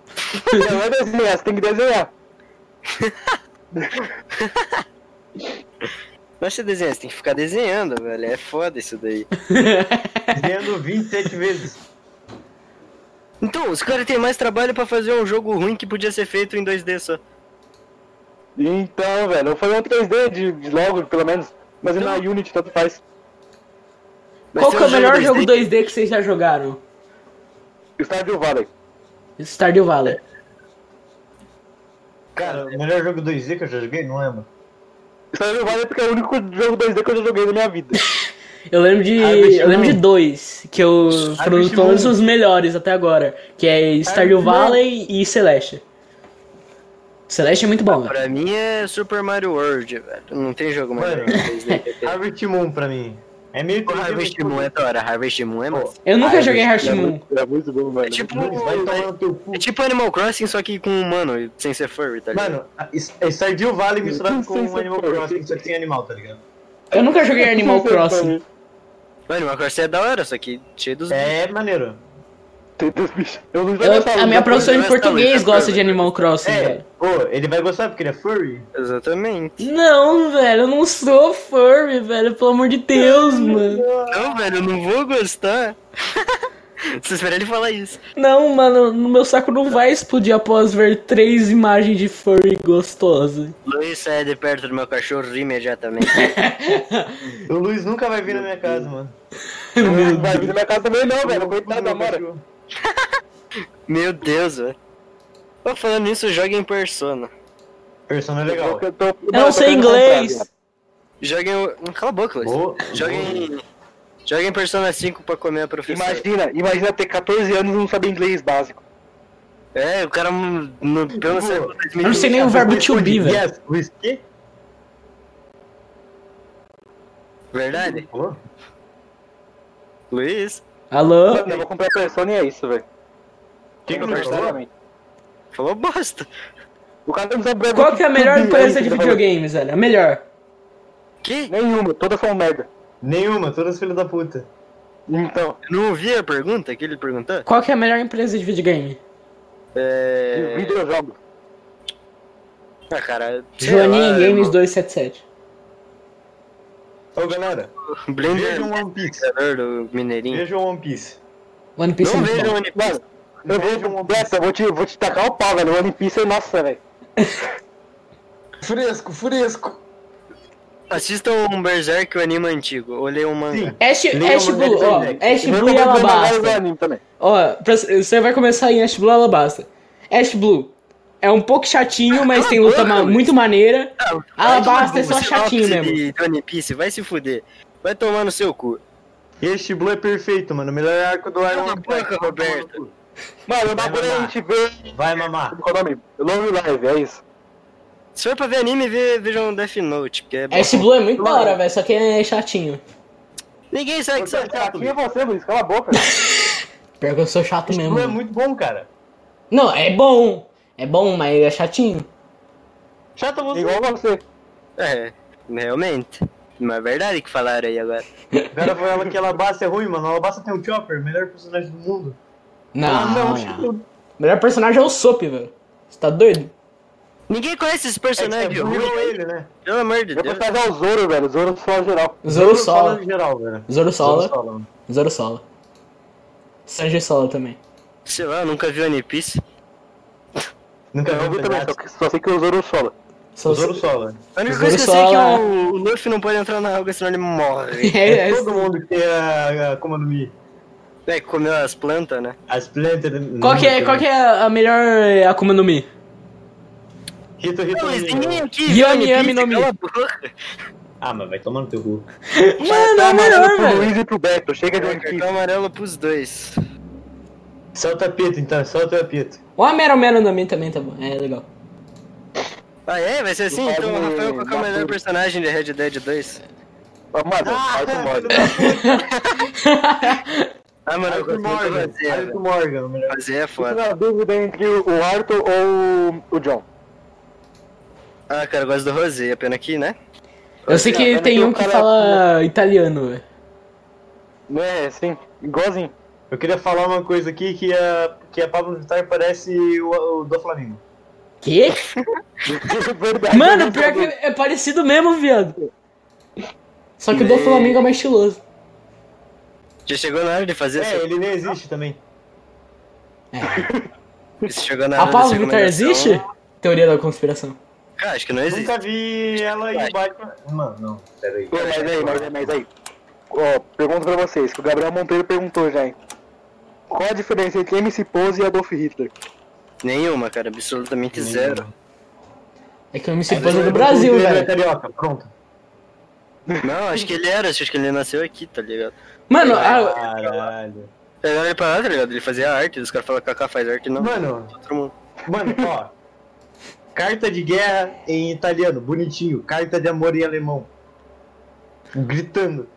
[SPEAKER 3] Não é desenhar, você tem que desenhar.
[SPEAKER 4] Não é você desenhar, você tem que ficar desenhando, velho. É foda isso daí.
[SPEAKER 2] Desenhando 27 vezes.
[SPEAKER 4] Então, os caras têm mais trabalho pra fazer um jogo ruim que podia ser feito em 2D só.
[SPEAKER 3] Então, velho, eu falei um 3D de, de logo, pelo menos. Mas na Unity tanto faz.
[SPEAKER 4] Vai
[SPEAKER 1] Qual que é o melhor
[SPEAKER 4] 2D?
[SPEAKER 1] jogo 2D que vocês já jogaram?
[SPEAKER 3] Stardew Valley.
[SPEAKER 1] Stardew Valley.
[SPEAKER 2] Cara, o melhor jogo 2D que eu já joguei, não lembro.
[SPEAKER 3] Stardew Valley porque é o único jogo 2D que eu já joguei na minha vida.
[SPEAKER 1] Eu lembro de.
[SPEAKER 2] Harvest
[SPEAKER 1] Eu lembro de dois, que eu foram
[SPEAKER 2] Harvest
[SPEAKER 1] todos os melhores até agora. Que é Stardew
[SPEAKER 2] Harvest Moon.
[SPEAKER 1] Valley e Celeste. Celeste é muito bom, velho.
[SPEAKER 4] Pra mim é Super Mario World, velho. Não tem jogo mais.
[SPEAKER 2] Harvest Moon pra mim. É meio
[SPEAKER 4] O Harvest Moon é da hora, Harvest Moon é massa.
[SPEAKER 1] Eu nunca joguei
[SPEAKER 2] Harvest
[SPEAKER 1] Moon.
[SPEAKER 3] é muito bom, velho.
[SPEAKER 4] É tipo, é tipo Animal Crossing, só que com humano, sem ser furry, tá ligado?
[SPEAKER 2] Mano, é Stardew Valley misturado com Animal. Crossing, só que sem animal, tá ligado?
[SPEAKER 1] Eu nunca joguei Animal Crossing.
[SPEAKER 4] O Animal Crossing é da hora, só que cheio dos
[SPEAKER 2] É maneiro.
[SPEAKER 3] Tem dois bichos. Eu não
[SPEAKER 1] Eu- a minha professora
[SPEAKER 4] Luiz,
[SPEAKER 1] português gosta de Animal Crossing,
[SPEAKER 2] É,
[SPEAKER 1] velho.
[SPEAKER 2] pô, ele vai gostar porque ele é furry.
[SPEAKER 4] Exatamente.
[SPEAKER 1] Não, velho, eu não sou furry, velho. Pelo amor de Deus, mano.
[SPEAKER 4] Não, velho, eu não vou gostar. Você espera ele falar isso.
[SPEAKER 1] Não, mano, no meu saco não vai explodir após ver três imagens de furry gostosa.
[SPEAKER 4] Luiz sai de perto do meu cachorro imediatamente.
[SPEAKER 2] O Luiz nunca vai vir na minha casa, mano.
[SPEAKER 3] Não vai vir na minha casa também não, velho. Coitado da Mora.
[SPEAKER 4] Meu Deus, velho. Tô falando nisso, joga em Persona.
[SPEAKER 2] Persona é legal.
[SPEAKER 3] Eu, tô-
[SPEAKER 1] Eu não sei inglês.
[SPEAKER 4] Joga em. Cala a boca, Luiz. Joga em. Joga em Persona 5 pra comer a professora.
[SPEAKER 3] Imagina, imagina ter 14 anos e não saber inglês básico.
[SPEAKER 4] É, o cara no, no, pelo século
[SPEAKER 1] Eu não sei nem o verbo to be, velho.
[SPEAKER 2] Yes, Luiz, que?
[SPEAKER 4] Verdade?
[SPEAKER 2] Falou?
[SPEAKER 4] Luiz?
[SPEAKER 1] Alô?
[SPEAKER 3] Eu vou comprar Persona e é isso, velho.
[SPEAKER 2] Que que eu falou?
[SPEAKER 4] Bosta.
[SPEAKER 3] O cara não sabe
[SPEAKER 1] Qual que é a melhor empresa de
[SPEAKER 3] falou.
[SPEAKER 1] videogames, velho? A melhor.
[SPEAKER 4] Que?
[SPEAKER 3] Nenhuma, todas são merda.
[SPEAKER 2] Nenhuma, todas filhas da puta.
[SPEAKER 3] Então,
[SPEAKER 4] Eu não ouvi a pergunta que ele perguntou?
[SPEAKER 1] Qual que é a melhor empresa de videogame?
[SPEAKER 3] de
[SPEAKER 4] É.
[SPEAKER 3] videojogos.
[SPEAKER 4] Ah, cara.
[SPEAKER 1] Joaninha Games
[SPEAKER 4] é
[SPEAKER 1] 277.
[SPEAKER 2] Ô galera,
[SPEAKER 4] o Blender
[SPEAKER 2] vejam One Piece.
[SPEAKER 4] criador do Mineirinho.
[SPEAKER 2] Vejam One Piece.
[SPEAKER 1] One Piece é
[SPEAKER 4] Não
[SPEAKER 1] muito
[SPEAKER 4] vejam. One Piece.
[SPEAKER 3] Mano, eu vou, Beto, eu vou te, vou te tacar o pau, velho. One Piece é nossa, velho.
[SPEAKER 2] Fresco, fresco.
[SPEAKER 4] Assistam um Berserk, o anime antigo. Olhei um manga.
[SPEAKER 2] Sim.
[SPEAKER 1] Ash, Ash Blue, ó. Ash Blue e Alabasta. Ó, você vai começar em Ash Blue e Alabasta. Ash Blue é um pouco chatinho, mas tem luta ma- muito maneira. Alabasta é só
[SPEAKER 4] Vai tomar no
[SPEAKER 1] chatinho mesmo.
[SPEAKER 4] One Piece, vai se fuder. Vai tomar no seu cu.
[SPEAKER 2] Este Blue é perfeito, mano. Melhor arco do Iron
[SPEAKER 4] a boca, Roberto.
[SPEAKER 3] Mano, o bagulho é a gente vê.
[SPEAKER 2] Vai mamar.
[SPEAKER 3] Qual é o nome? Long Live, é isso.
[SPEAKER 4] Se for pra ver anime, vê, vejam Death Note, porque é.
[SPEAKER 1] Ash Blue é muito da hora, velho, só que é chatinho.
[SPEAKER 4] Ninguém sabe que
[SPEAKER 2] Você é chato,
[SPEAKER 3] Quem é você, Luiz? Cala a boca.
[SPEAKER 1] Pior que eu sou chato
[SPEAKER 2] Este
[SPEAKER 1] mesmo.
[SPEAKER 2] Blue é muito bom, cara.
[SPEAKER 1] Não, é bom. É bom, mas é chatinho.
[SPEAKER 2] Chato você.
[SPEAKER 3] Igual você.
[SPEAKER 4] É, realmente. Mas é verdade que falaram aí agora.
[SPEAKER 2] O cara falou que a Alabasta é ruim, mano. A Alabasta tem o Chopper, melhor personagem do mundo.
[SPEAKER 1] Não,
[SPEAKER 2] Ah,
[SPEAKER 1] não.
[SPEAKER 2] Chato.
[SPEAKER 1] O melhor personagem é o Sop, velho. Você tá doido?
[SPEAKER 4] Ninguém conhece esse
[SPEAKER 2] É,
[SPEAKER 4] personagem
[SPEAKER 2] é
[SPEAKER 4] ruim,
[SPEAKER 2] burro ele, né?
[SPEAKER 4] Pelo amor de
[SPEAKER 3] Eu
[SPEAKER 4] Deus.
[SPEAKER 3] vou fazer o Zoro, velho. O Zoro só geral.
[SPEAKER 1] Zoro Sola.
[SPEAKER 2] no geral, velho.
[SPEAKER 1] Zoro Sola.
[SPEAKER 2] Zoro Sola.
[SPEAKER 1] Zoro Sola. Sanji Sola também.
[SPEAKER 4] Sei lá, eu nunca vi One Piece.
[SPEAKER 2] Nunca
[SPEAKER 3] Eu
[SPEAKER 2] vi
[SPEAKER 3] vi
[SPEAKER 2] um
[SPEAKER 3] também, só, que, só sei que o Zoro sola.
[SPEAKER 1] Só
[SPEAKER 2] Zoro Sola.
[SPEAKER 4] A única coisa que eu sei é que
[SPEAKER 1] Sola-
[SPEAKER 4] o, o Luffy não pode entrar na água, senão ele morre.
[SPEAKER 1] É,
[SPEAKER 2] É
[SPEAKER 1] é,
[SPEAKER 2] todo mundo que tem a, a Akuma no Mi.
[SPEAKER 4] É, que comeu as plantas, né?
[SPEAKER 2] As plantas...
[SPEAKER 1] Qual que é, qual que é a melhor Akuma no Mi?
[SPEAKER 2] Rito, Rito,
[SPEAKER 4] Não,
[SPEAKER 1] Yami, Yami no Mi.
[SPEAKER 2] Ah, mas vai tomar no teu cu.
[SPEAKER 1] Mano, é
[SPEAKER 3] Tá
[SPEAKER 1] melhor,
[SPEAKER 3] pro
[SPEAKER 1] velho.
[SPEAKER 3] Luiz e pro Beto. Chega de One
[SPEAKER 4] Cartão amarelo pros dois.
[SPEAKER 2] Solta a pita, então. Solta a pita.
[SPEAKER 1] O Amero Mero no Mi também tá bom. É legal.
[SPEAKER 4] Ah, é? Vai ser assim?
[SPEAKER 3] Não
[SPEAKER 4] Então, Rafael, qual que é o melhor personagem de Red Dead 2?
[SPEAKER 3] Ah, Mano.
[SPEAKER 4] Ah, mano, eu
[SPEAKER 2] Arthur
[SPEAKER 4] gosto muito do
[SPEAKER 2] Morgan.
[SPEAKER 4] Razia,
[SPEAKER 2] Arthur
[SPEAKER 4] velho.
[SPEAKER 2] Morgan, o melhor.
[SPEAKER 4] Razia é
[SPEAKER 3] Fico
[SPEAKER 4] foda.
[SPEAKER 3] na dúvida entre o Arthur ou o John.
[SPEAKER 4] Ah, cara, eu gosto do Rosé, pena que, né?
[SPEAKER 1] Eu sei que
[SPEAKER 3] Cara,
[SPEAKER 1] tem um que fala italiano, velho.
[SPEAKER 3] É, sim. Igualzinho.
[SPEAKER 2] Eu queria falar uma coisa aqui que a, que a Pablo Vittar parece o, o do Flamengo.
[SPEAKER 1] Que?
[SPEAKER 3] Verdade.
[SPEAKER 1] Mano, pior que é parecido mesmo, viado. Só que o do Flamengo é mais estiloso.
[SPEAKER 4] Já chegou na hora de fazer
[SPEAKER 2] É,
[SPEAKER 4] essa...
[SPEAKER 2] ele nem existe também.
[SPEAKER 1] É.
[SPEAKER 4] Isso chegou na
[SPEAKER 1] A
[SPEAKER 4] hora
[SPEAKER 1] Pablo
[SPEAKER 4] dessa
[SPEAKER 1] Vittar existe? Teoria da conspiração.
[SPEAKER 4] Cara, acho que não existe.
[SPEAKER 2] Nunca vi ela em Batman. Mano, não, peraí.
[SPEAKER 3] Mas aí, mas aí, mas aí. Ó, pergunto pra vocês, que o Gabriel Monteiro perguntou já, hein. Qual a diferença entre MC Pose e Adolf Hitler?
[SPEAKER 4] Nenhuma, cara, absolutamente zero.
[SPEAKER 1] É que o MC Pose é do Brasil,
[SPEAKER 2] Ele é
[SPEAKER 1] velho.
[SPEAKER 2] carioca, pronto.
[SPEAKER 4] Não, acho que ele era, acho que ele nasceu aqui, tá ligado?
[SPEAKER 1] Mano, a-
[SPEAKER 2] Caralho.
[SPEAKER 4] Pegaram ele pra lá, tá ligado? Ele fazia arte, os caras falam que Kaká faz arte, não.
[SPEAKER 2] Mano,
[SPEAKER 4] Todo mundo.
[SPEAKER 2] mano, ó. Carta de guerra em italiano, bonitinho. Carta de amor em alemão. Gritando.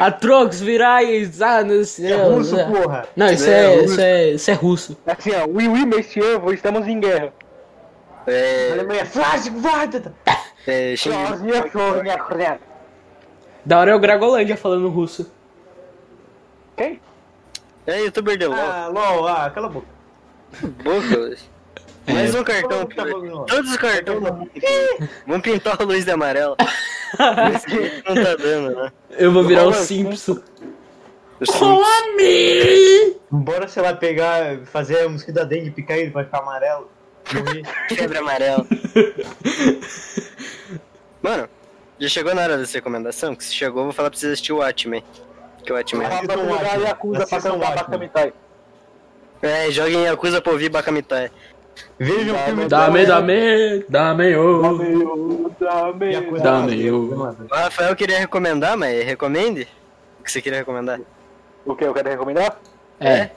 [SPEAKER 1] Atrox, virais, ah, não sei.
[SPEAKER 2] É russo, porra.
[SPEAKER 1] Não, isso
[SPEAKER 4] É,
[SPEAKER 1] é,
[SPEAKER 4] russo.
[SPEAKER 1] isso é, isso é russo.
[SPEAKER 3] Assim, ó, oui, oui, monsieur, estamos em guerra.
[SPEAKER 2] A
[SPEAKER 4] É.
[SPEAKER 2] Alemanha, Flash, guarda!
[SPEAKER 4] É. Xing-
[SPEAKER 1] Da hora é o Gragolândia falando russo.
[SPEAKER 3] Quem?
[SPEAKER 4] É youtuber de LOL.
[SPEAKER 2] Ah, LOL, ah, cala a boca.
[SPEAKER 4] Boca. Mais um cartão.
[SPEAKER 2] Tá.
[SPEAKER 4] Todos os cartões. Vamos pintar o Luiz de amarelo. Esse não tá dando, né?
[SPEAKER 1] Eu vou virar o Simpson. Come!
[SPEAKER 2] Bora, sei lá, pegar, fazer o mosquito da dengue, picar ele, vai ficar amarelo. Morrer.
[SPEAKER 4] Febre amarela. Mano, já chegou na hora dessa recomendação? Que se chegou, eu vou falar pra vocês assistir o Watchmen. Que o Watchmen.
[SPEAKER 3] Jogar
[SPEAKER 2] Watchmen.
[SPEAKER 3] Yakuza pra cantar. Bakamitai.
[SPEAKER 4] É, joguem Yakuza pra ouvir Bakamitai.
[SPEAKER 2] Veja o filme
[SPEAKER 1] Dame, dame, dame, oh.
[SPEAKER 3] Dame.
[SPEAKER 1] Dame, oh.
[SPEAKER 4] Rafael queria recomendar, mas recomende? O que você queria recomendar?
[SPEAKER 3] O que eu quero recomendar?
[SPEAKER 1] É.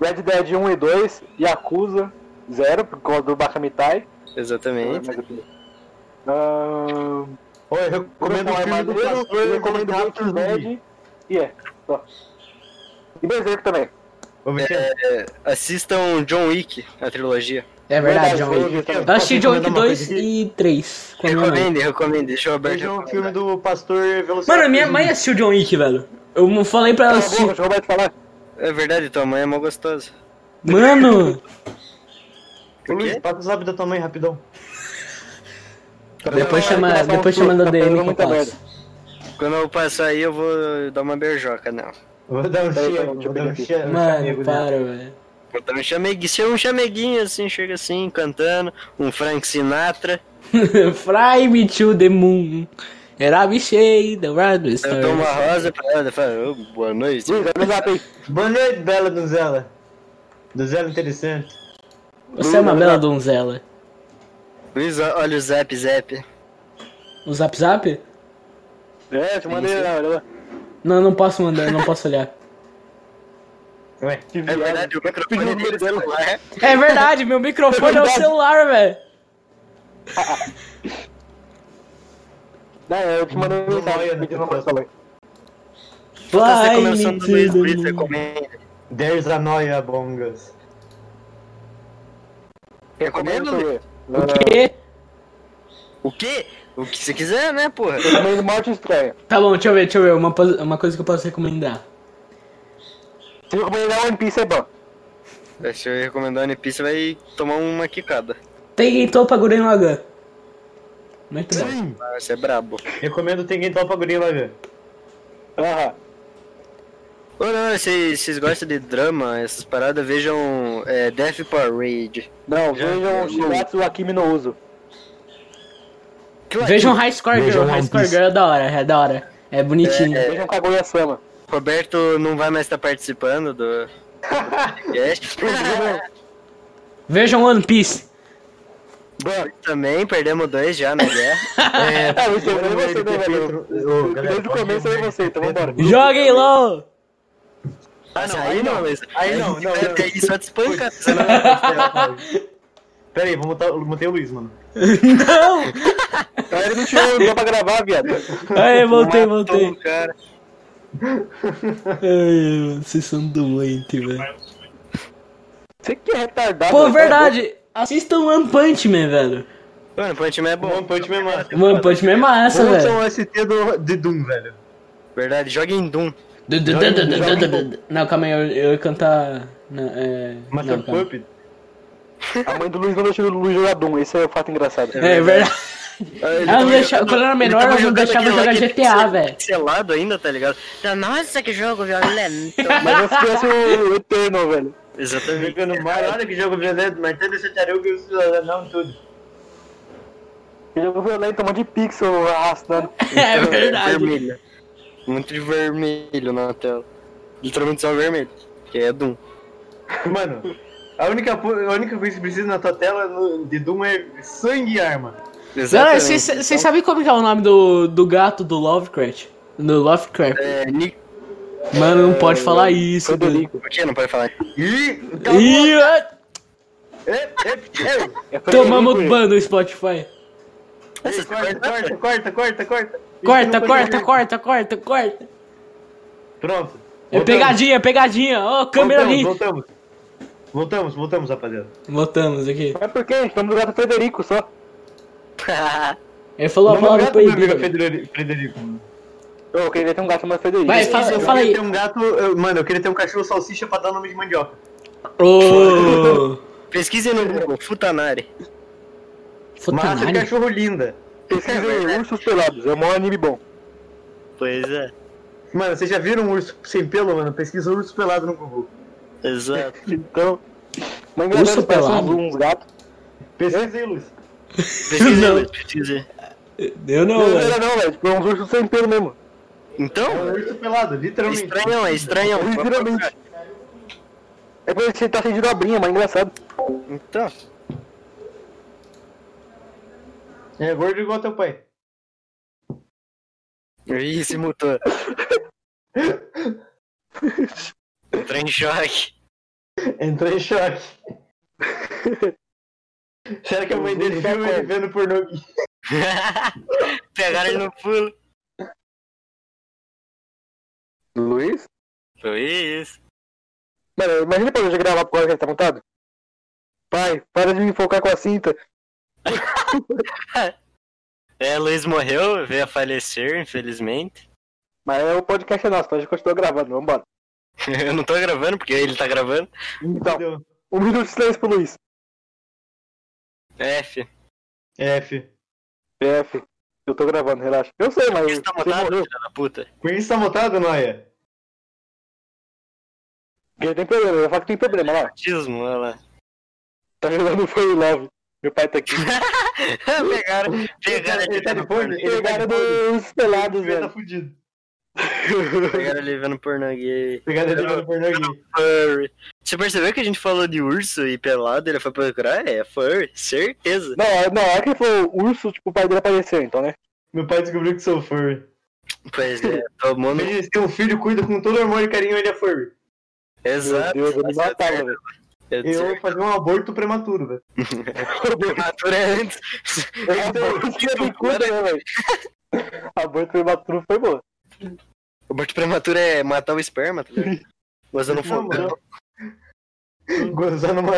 [SPEAKER 3] Red Dead 1 e 2, Yakuza 0, por causa do Bakamitai.
[SPEAKER 4] Exatamente.
[SPEAKER 3] Ahn,
[SPEAKER 2] Ó, eu recomendo o filme do
[SPEAKER 3] eu recomendo
[SPEAKER 2] zumbi.
[SPEAKER 3] Bad e é, só. E Berserk também.
[SPEAKER 4] É, assistam John Wick, a trilogia.
[SPEAKER 1] É verdade, John Wick.
[SPEAKER 3] John Wick.
[SPEAKER 1] Eu assisti John Wick
[SPEAKER 2] Recomendar uma
[SPEAKER 1] 2
[SPEAKER 2] coisa aqui?
[SPEAKER 1] e 3 com a minha mãe.
[SPEAKER 4] Recomende, recomende. Deixa o Alberto
[SPEAKER 2] Veja o
[SPEAKER 4] recomendar.
[SPEAKER 2] filme do pastor Velociraptor.
[SPEAKER 1] Mano, a minha mãe assistiu John Wick, velho. Eu falei pra ela assistir.
[SPEAKER 3] deixa o Roberto falar.
[SPEAKER 4] É verdade, tua mãe é mó gostosa.
[SPEAKER 1] Mano!
[SPEAKER 2] Ô, Luiz, passa o zap da tua mãe, rapidão.
[SPEAKER 1] Depois chama,
[SPEAKER 3] um
[SPEAKER 1] depois chama da
[SPEAKER 3] tá
[SPEAKER 1] DM que eu passo.
[SPEAKER 4] Quando eu passar aí, eu vou dar uma beijoca nela.
[SPEAKER 2] Vou dar um
[SPEAKER 3] eu
[SPEAKER 2] vou dar um
[SPEAKER 1] Mano, para, velho.
[SPEAKER 4] Vou dar um chameguinho, se é um chameguinho assim, chega assim, cantando, um Frank Sinatra.
[SPEAKER 1] Fly me to the moon. And I'll be shade the red
[SPEAKER 4] Eu dou uma rosa pra ela e falo, "Ô, boa noite.
[SPEAKER 2] Boa noite, bela donzela. Donzela interessante.
[SPEAKER 1] Você é uma bela donzela.
[SPEAKER 4] Luiz, olha o zap zap.
[SPEAKER 1] O zap zap?
[SPEAKER 3] É,
[SPEAKER 4] Sim, sim.
[SPEAKER 3] olha lá.
[SPEAKER 1] Não, não posso mandar, eu não posso olhar.
[SPEAKER 2] Ué,
[SPEAKER 3] Que
[SPEAKER 4] É verdade, o microfone
[SPEAKER 3] o número
[SPEAKER 4] celular.
[SPEAKER 1] É verdade, meu microfone é o celular, velho.
[SPEAKER 3] Não, eu te mandei
[SPEAKER 2] Não,
[SPEAKER 3] mensagem pedindo
[SPEAKER 2] não,
[SPEAKER 3] uma sua mãe.
[SPEAKER 4] Tá
[SPEAKER 1] Fly
[SPEAKER 4] começando
[SPEAKER 1] me
[SPEAKER 4] do
[SPEAKER 1] to
[SPEAKER 4] Luiz
[SPEAKER 1] the
[SPEAKER 4] Brito,
[SPEAKER 1] moon.
[SPEAKER 4] recomenda.
[SPEAKER 2] there's a noia among us.
[SPEAKER 4] Recomendo?
[SPEAKER 1] O quê?
[SPEAKER 4] O quê? O que você quiser, né, porra?
[SPEAKER 3] Recomendo Morte Estranha.
[SPEAKER 1] Tá bom, deixa eu ver, deixa eu ver. Uma, uma coisa que eu posso recomendar.
[SPEAKER 3] Se recomendar One Piece é bom.
[SPEAKER 4] Se eu recomendar One Piece, você vai tomar uma quicada.
[SPEAKER 1] Tem Topa Guren Lagan. Muito bom.
[SPEAKER 2] Sim.
[SPEAKER 4] Ah, Você é brabo.
[SPEAKER 2] Recomendo Tengen Topa lá ver.
[SPEAKER 3] Aham.
[SPEAKER 4] Ô, não, vocês gostam de drama, essas paradas, vejam é, Death Parade.
[SPEAKER 3] Não,
[SPEAKER 2] Já-
[SPEAKER 3] vejam Shiratsu Akimi no Uso.
[SPEAKER 1] Vejam High Score Girl. High Score. Girl é da hora, é da hora. É bonitinho.
[SPEAKER 3] Vejam Kaguya-sama.
[SPEAKER 4] Roberto não vai mais estar participando do podcast.
[SPEAKER 1] Vejam One Piece.
[SPEAKER 4] Também perdemos dois já na guerra.
[SPEAKER 2] É,
[SPEAKER 3] Ah, é
[SPEAKER 2] bora
[SPEAKER 3] você, né, velho? Desde o começo é você, então vambora.
[SPEAKER 1] Joguem LOL!
[SPEAKER 4] Ah, não, aí não, Luiz.
[SPEAKER 2] Aí não, não, não.
[SPEAKER 4] Aí só te espanca.
[SPEAKER 2] Você Pera aí, vou montar, mantei o Luiz, mano.
[SPEAKER 1] Não!
[SPEAKER 3] Então ele não tirou, pra gravar, viado.
[SPEAKER 1] Aí, voltei,
[SPEAKER 4] Matou
[SPEAKER 1] voltei.
[SPEAKER 4] o cara.
[SPEAKER 1] Ai, vocês são doentes, velho.
[SPEAKER 3] Você que é retardado.
[SPEAKER 1] Pô,
[SPEAKER 3] né?
[SPEAKER 1] verdade. Assistam One Punch Man, velho.
[SPEAKER 4] Mano, Punch Man é bom.
[SPEAKER 2] One Punch Man massa.
[SPEAKER 1] One Punch Man é massa,
[SPEAKER 2] Vamos
[SPEAKER 1] velho.
[SPEAKER 2] um ST do, de Doom, velho.
[SPEAKER 4] Verdade, joga em Doom.
[SPEAKER 1] Du- du- du- du- du- du- du- du- Não, calma aí, eu, eu ia cantar. Não, é...
[SPEAKER 2] Master
[SPEAKER 1] não.
[SPEAKER 3] A mãe do Luiz não deixou o Luiz jogar Doom, esse é o fato engraçado.
[SPEAKER 1] É verdade. Ela não deixava, quando eu era menor, ela não deixava jogar GTA, velho.
[SPEAKER 4] Selado ainda, tá ligado? Nossa, que jogo violento.
[SPEAKER 3] Mas eu se tivesse o Eterno, velho.
[SPEAKER 4] Exatamente.
[SPEAKER 2] Jogando Mario, olha que jogo violento, mas tendo esse taruga e não tudo.
[SPEAKER 3] Que jogo violento, um monte de pixel arrastando.
[SPEAKER 1] É verdade.
[SPEAKER 4] Vermelho. Muito de vermelho na tela. Literalmente só vermelho. Que é Doom.
[SPEAKER 2] Mano, a única, a única coisa que precisa na tua tela de Doom é sangue e arma.
[SPEAKER 1] Não, Vocês vocês sabem como que é o nome do, do gato do Lovecraft? Do Lovecraft.
[SPEAKER 4] É, Nick.
[SPEAKER 1] Mano, não pode falar isso.
[SPEAKER 3] Frederico.
[SPEAKER 4] Por que não pode falar?
[SPEAKER 2] Ih, a
[SPEAKER 1] Ih, ah,
[SPEAKER 2] boca. É, é, é.
[SPEAKER 3] É
[SPEAKER 1] tomamos ban no Spotify.
[SPEAKER 2] Ei, corta, corta, corta, corta, corta.
[SPEAKER 1] Corta,
[SPEAKER 2] Isso
[SPEAKER 1] corta, corta, corta, corta.
[SPEAKER 2] Pronto.
[SPEAKER 1] É
[SPEAKER 2] Voltamos.
[SPEAKER 1] pegadinha, pegadinha. Ó, câmera ali.
[SPEAKER 2] Voltamos, voltamos. Voltamos, voltamos, rapaziada.
[SPEAKER 1] Voltamos aqui.
[SPEAKER 3] Mas por quê? Estamos do gato Frederico só.
[SPEAKER 1] Ele falou a palavra
[SPEAKER 2] gato, meu amigo
[SPEAKER 1] proibida.
[SPEAKER 2] Frederico-.
[SPEAKER 3] Eu queria ter um gato chamado Frederico.
[SPEAKER 1] Vai,
[SPEAKER 2] Eu
[SPEAKER 1] fala,
[SPEAKER 2] queria
[SPEAKER 1] fala aí.
[SPEAKER 2] ter um gato, eu- mano, eu queria ter um cachorro salsicha pra dar nome de mandioca.
[SPEAKER 1] Ô,
[SPEAKER 4] Pesquise no Google, Futanari.
[SPEAKER 2] Massa de
[SPEAKER 1] Futanari.
[SPEAKER 2] cachorro linda.
[SPEAKER 3] Pesquisem Ursos Pelados, é o maior anime bom.
[SPEAKER 4] Pois é,
[SPEAKER 2] Mano, vocês já viram um urso sem pelo, mano? Pesquisa urso pelado no Google.
[SPEAKER 4] exato.
[SPEAKER 3] Então. Mas
[SPEAKER 1] Urso pelado?
[SPEAKER 3] uns, uns gatos.
[SPEAKER 2] Pesquisa aí, Luiz.
[SPEAKER 4] Pesquise,
[SPEAKER 1] Não.
[SPEAKER 4] Luiz, pesquise.
[SPEAKER 1] Eu não,
[SPEAKER 3] Não, não,
[SPEAKER 1] velho.
[SPEAKER 3] não, velho. É uns ursos sem pelo mesmo.
[SPEAKER 2] É um
[SPEAKER 4] Então,
[SPEAKER 2] urso pelado,
[SPEAKER 4] é
[SPEAKER 2] literalmente.
[SPEAKER 4] estranhão, é estranhão.
[SPEAKER 3] Literalmente. É porque você tá sentindo abrinha, mas engraçado.
[SPEAKER 4] Então,
[SPEAKER 2] É gordo igual teu pai.
[SPEAKER 4] ih, se mutou. Entrou em choque.
[SPEAKER 2] Entrou em choque. Será que a mãe dele filma ele vendo pornô?
[SPEAKER 4] Pegaram ele no pulo.
[SPEAKER 3] Luiz?
[SPEAKER 4] Isso.
[SPEAKER 3] Mano, imagina pra gente gravar por hora que ele tá montado. Pai, para de me enfocar com a cinta.
[SPEAKER 4] É, Luiz morreu, veio a falecer, infelizmente.
[SPEAKER 3] Mas é o podcast é nosso, então a gente continua gravando, vambora.
[SPEAKER 4] Eu não tô gravando, porque ele tá gravando.
[SPEAKER 3] Então, um minuto de silêncio pro Luiz.
[SPEAKER 4] F.
[SPEAKER 2] F.
[SPEAKER 3] PF, eu tô gravando, relaxa. Eu sei, mas.
[SPEAKER 4] Você tá mutado,
[SPEAKER 3] morreu.
[SPEAKER 4] filha da puta?
[SPEAKER 2] Isso tá mutado, Noia?
[SPEAKER 3] Porque tem problema, eu falo que tem problema lá.
[SPEAKER 4] Autismo, olha lá.
[SPEAKER 3] Tá jogando foi love. Meu pai tá aqui.
[SPEAKER 4] pegaram, pegaram
[SPEAKER 2] Ele
[SPEAKER 4] ele
[SPEAKER 2] tá de fone? tá
[SPEAKER 3] Pegaram dos pelados,
[SPEAKER 2] Ele tá
[SPEAKER 3] velho.
[SPEAKER 2] fudido.
[SPEAKER 4] Pegaram ele vendo pornô gay.
[SPEAKER 2] Pegaram ele vendo pornô gay.
[SPEAKER 4] Furry. Você percebeu que a gente falou de urso e pelado? Ele foi procurar? É, furry, certeza.
[SPEAKER 3] Não, é- não, é que ele falou urso, tipo, o pai dele apareceu, então, né?
[SPEAKER 2] Meu pai descobriu que sou furry.
[SPEAKER 4] Pois é, tomou no.
[SPEAKER 2] Imagina, um filho, cuida com todo amor e carinho, ele é furry.
[SPEAKER 4] Exato.
[SPEAKER 3] Meu Deus, eu me matava, velho.
[SPEAKER 4] Eu
[SPEAKER 2] Eu vou fazer um aborto prematuro, velho.
[SPEAKER 4] Prematuro é antes.
[SPEAKER 3] Aborto prematuro, né, velho? Aborto prematuro foi boa.
[SPEAKER 4] Aborto prematuro é matar o esperma, tá ligado? Gozando.
[SPEAKER 2] Gozar numa,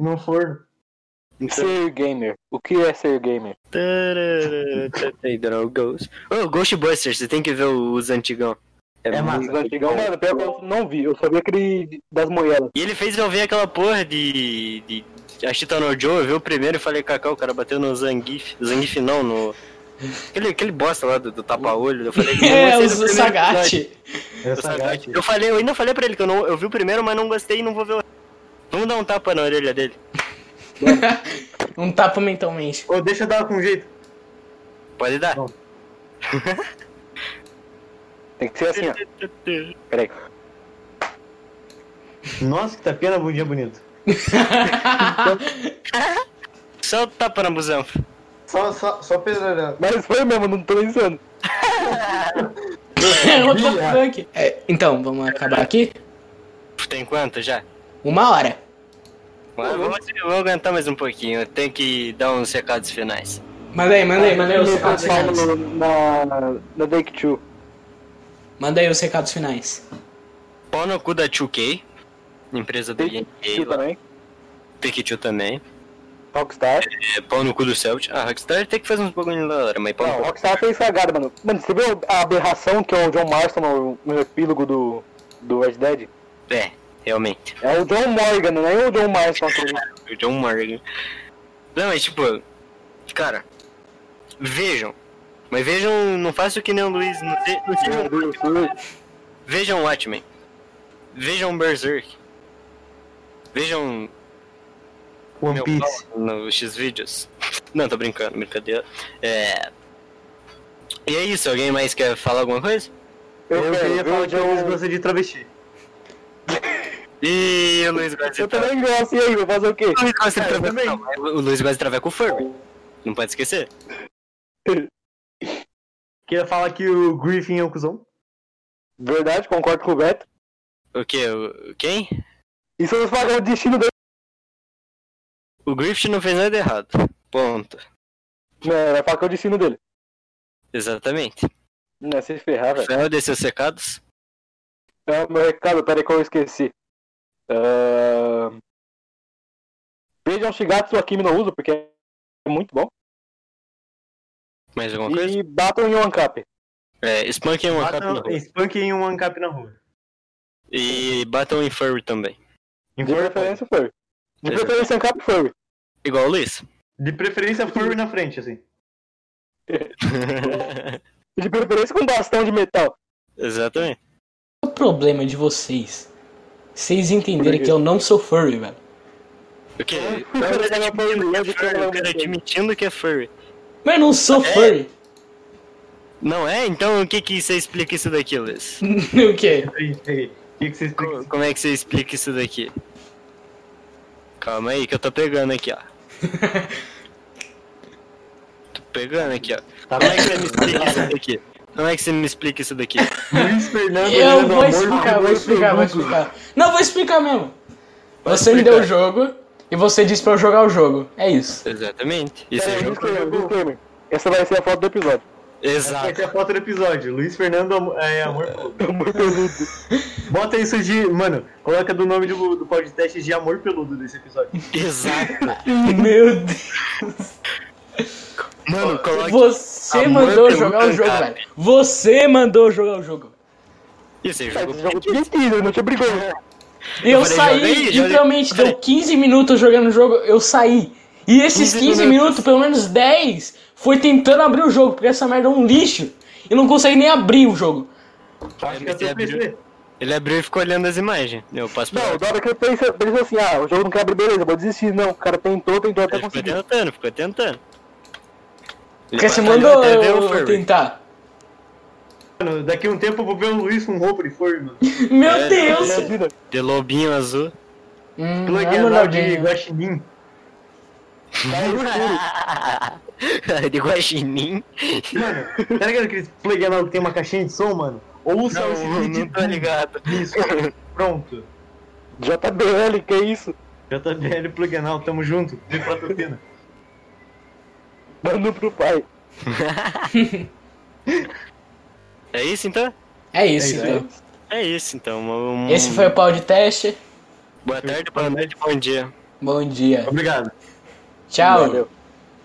[SPEAKER 2] num forno.
[SPEAKER 4] Então,
[SPEAKER 3] Ser gamer. O que é ser gamer?
[SPEAKER 4] Ô, Ghostbusters, você tem que ver os antigão.
[SPEAKER 2] É massa.
[SPEAKER 3] Os antigão, mano, pior que eu não vi. Eu só vi aquele das moelas.
[SPEAKER 4] E ele fez eu ver aquela porra de. de a Joe, eu vi o primeiro e falei, Cacau, o cara bateu no Zangief. Zangief não, no. Aquele, aquele bosta lá do, do tapa-olho. Eu falei,
[SPEAKER 1] É,
[SPEAKER 4] não
[SPEAKER 1] o. Sagat.
[SPEAKER 2] É
[SPEAKER 4] O Sagat. Eu falei, eu ainda falei pra ele que eu, não, eu vi o primeiro, mas não gostei e não vou ver o. Vamos dar um tapa na orelha dele.
[SPEAKER 1] Um tapa mentalmente.
[SPEAKER 2] Ô, deixa eu dar com jeito.
[SPEAKER 4] Pode dar.
[SPEAKER 3] Tem que ser assim, ó. Peraí.
[SPEAKER 2] Nossa, que tapinha na bundinha bonito.
[SPEAKER 4] Só o tapa na busanfa.
[SPEAKER 2] Só, só, só.
[SPEAKER 3] Mas foi mesmo, não tô
[SPEAKER 1] fuck? É, então, vamos acabar aqui?
[SPEAKER 4] Tem quanto já?
[SPEAKER 1] Uma hora.
[SPEAKER 4] Mas vou, vou aguentar mais um pouquinho. Eu tenho que dar uns recados finais.
[SPEAKER 1] Manda aí, manda aí, manda aí os recados finais.
[SPEAKER 3] na, na Take Two.
[SPEAKER 1] Manda aí os recados finais.
[SPEAKER 4] Pau no cu da 2K. Empresa do
[SPEAKER 3] Take Two também.
[SPEAKER 4] Take-Two também.
[SPEAKER 3] Rockstar.
[SPEAKER 4] É, pau no cu do Celtic. Ah, Rockstar tem que fazer uns bagulho da hora, mas pau
[SPEAKER 3] Não,
[SPEAKER 4] no cu.
[SPEAKER 3] Rockstar fez cagada, mano. Mano, você viu a aberração que é o John Marston no, no epílogo do, do Red Dead?
[SPEAKER 4] É, realmente.
[SPEAKER 3] É o John Morgan, não é o John Marston.
[SPEAKER 4] O John Morgan. Não, mas tipo, cara, vejam. Mas vejam, não façam que nem o Luiz, não, se, não sejam Vejam Watchmen. Vejam Berserk. Vejam
[SPEAKER 2] One
[SPEAKER 4] meu
[SPEAKER 2] Piece.
[SPEAKER 4] no X-Vídeos. Não, tô brincando, brincadeira. É. E é isso, alguém mais quer falar alguma coisa?
[SPEAKER 2] Eu,
[SPEAKER 3] quero
[SPEAKER 2] queria falar que o Luiz
[SPEAKER 3] John-
[SPEAKER 2] gosta de travesti.
[SPEAKER 4] Ih, o Luiz gosta de
[SPEAKER 3] Eu também gosto, e aí, vou fazer o quê?
[SPEAKER 4] O Luiz gosta de
[SPEAKER 2] É, eu
[SPEAKER 4] traveco, não, O Luiz gosta de traveco. Não pode esquecer.
[SPEAKER 2] Queria falar que o Griffin é um cuzão.
[SPEAKER 3] Verdade, concordo com o Beto.
[SPEAKER 4] O quê? O... Quem?
[SPEAKER 3] Isso eu falo o destino dele.
[SPEAKER 4] O Griffith não fez nada errado. Ponto.
[SPEAKER 3] É, vai falar que é o destino dele.
[SPEAKER 4] Exatamente.
[SPEAKER 3] Não é se ferrar, velho.
[SPEAKER 4] Rafael desceu secados.
[SPEAKER 3] É o meu recado, peraí que eu esqueci. Uh... Vejam Shigatsu Akimi no Uso, porque é muito bom.
[SPEAKER 4] Mais alguma coisa?
[SPEAKER 3] E batam em One Cup.
[SPEAKER 4] É, Spunk em uma capa na rua.
[SPEAKER 2] Spunk em um ancap na rua.
[SPEAKER 4] E batam em Furry também.
[SPEAKER 2] Em
[SPEAKER 3] De
[SPEAKER 2] Furry,
[SPEAKER 3] preferência Furry. De
[SPEAKER 4] Exato.
[SPEAKER 3] preferência Ancap Furry.
[SPEAKER 4] Igual o Luiz.
[SPEAKER 2] De preferência Furry na frente, assim.
[SPEAKER 3] De preferência com bastão de metal.
[SPEAKER 4] Exatamente.
[SPEAKER 1] Qual o problema de vocês? Vocês entenderem que eu não sou furry, velho.
[SPEAKER 4] O quê? O cara admitindo que é
[SPEAKER 3] foi-
[SPEAKER 4] furry, o cara admitindo que é furry.
[SPEAKER 1] Mas eu não sou furry.
[SPEAKER 4] Não é? Então o que que você explica isso daqui, Luiz?
[SPEAKER 1] o quê?
[SPEAKER 2] Que, que você explica?
[SPEAKER 4] Co- Como é que você explica isso daqui? Calma aí que eu tô pegando aqui, ó. Tô pegando aqui, ó.
[SPEAKER 2] Tá
[SPEAKER 4] Como é que você me explica isso daqui? Como é que você me explica isso daqui?
[SPEAKER 2] Luiz Fernando
[SPEAKER 1] Eu vou explicar, vou explicar, vou explicar. Não, vou explicar mesmo.
[SPEAKER 2] Pode
[SPEAKER 1] Você me deu o jogo e você disse pra eu jogar o jogo. É isso.
[SPEAKER 4] Exatamente. Isso
[SPEAKER 3] Peraí,
[SPEAKER 4] é jogo.
[SPEAKER 3] disclaimer, disclaimer. Essa vai ser a foto do episódio.
[SPEAKER 2] Essa vai
[SPEAKER 4] Exato.
[SPEAKER 2] ser a foto do episódio. Luiz Fernando é amor peludo.
[SPEAKER 3] Amor peludo.
[SPEAKER 2] Bota isso de. Mano, coloca do nome do, do podcast de amor peludo desse episódio.
[SPEAKER 4] Exato.
[SPEAKER 1] Meu Deus.
[SPEAKER 4] Mano, coloque.
[SPEAKER 1] Você
[SPEAKER 4] Amor
[SPEAKER 1] mandou jogar o jogo,
[SPEAKER 4] Kankap.
[SPEAKER 1] velho. Você mandou jogar o jogo.
[SPEAKER 4] Isso aí, jogo.
[SPEAKER 3] jogo divertido, não te brigou.
[SPEAKER 1] E eu
[SPEAKER 4] falei,
[SPEAKER 1] saí,
[SPEAKER 4] aí.
[SPEAKER 1] literalmente, deu 15 minutos jogando o jogo, eu saí. E esses
[SPEAKER 4] 15
[SPEAKER 1] 15
[SPEAKER 4] minutos.
[SPEAKER 1] minutos, pelo menos 10, foi tentando abrir o jogo, porque essa merda é um lixo. E não consegue nem abrir o jogo.
[SPEAKER 2] Acho que é seu
[SPEAKER 4] ele abriu-
[SPEAKER 2] PC.
[SPEAKER 4] Ele abriu e ficou olhando as imagens. Eu passo pra
[SPEAKER 3] Não, da hora que ele pensa, pensa assim, ah, o jogo não quer abrir, beleza, vou desistir. Não, o cara tentou, tentou até
[SPEAKER 4] Ele ficou
[SPEAKER 3] conseguir.
[SPEAKER 4] tentando, ficou tentando.
[SPEAKER 1] Porque você mandou
[SPEAKER 4] o
[SPEAKER 1] eu
[SPEAKER 4] Furry.
[SPEAKER 1] tentar.
[SPEAKER 2] Mano, daqui a um tempo eu vou ver o Luiz com roupa de Furry, mano.
[SPEAKER 1] Meu
[SPEAKER 4] É,
[SPEAKER 1] Deus!
[SPEAKER 4] De lobinho azul.
[SPEAKER 1] Hum,
[SPEAKER 2] Plug
[SPEAKER 1] é
[SPEAKER 2] de
[SPEAKER 1] molhadinho.
[SPEAKER 2] Guaxinim.
[SPEAKER 4] de guaxinim.
[SPEAKER 2] Mano, tá ligado aqueles plug anal que tem uma caixinha de som, mano? Ouça esse
[SPEAKER 4] Não,
[SPEAKER 2] vídeo.
[SPEAKER 4] não tô ligado.
[SPEAKER 2] Isso, pronto.
[SPEAKER 3] JBL, que isso?
[SPEAKER 2] JBL plug anal, tamo junto. De Platopina.
[SPEAKER 3] Manda pro pai.
[SPEAKER 4] É isso então?
[SPEAKER 1] É isso,
[SPEAKER 2] É isso,
[SPEAKER 1] então.
[SPEAKER 4] É isso então. Um-
[SPEAKER 1] Esse foi o pau de teste.
[SPEAKER 4] Boa tarde, boa noite, bom dia.
[SPEAKER 1] Bom dia.
[SPEAKER 2] Obrigado.
[SPEAKER 1] Tchau.
[SPEAKER 3] Valeu.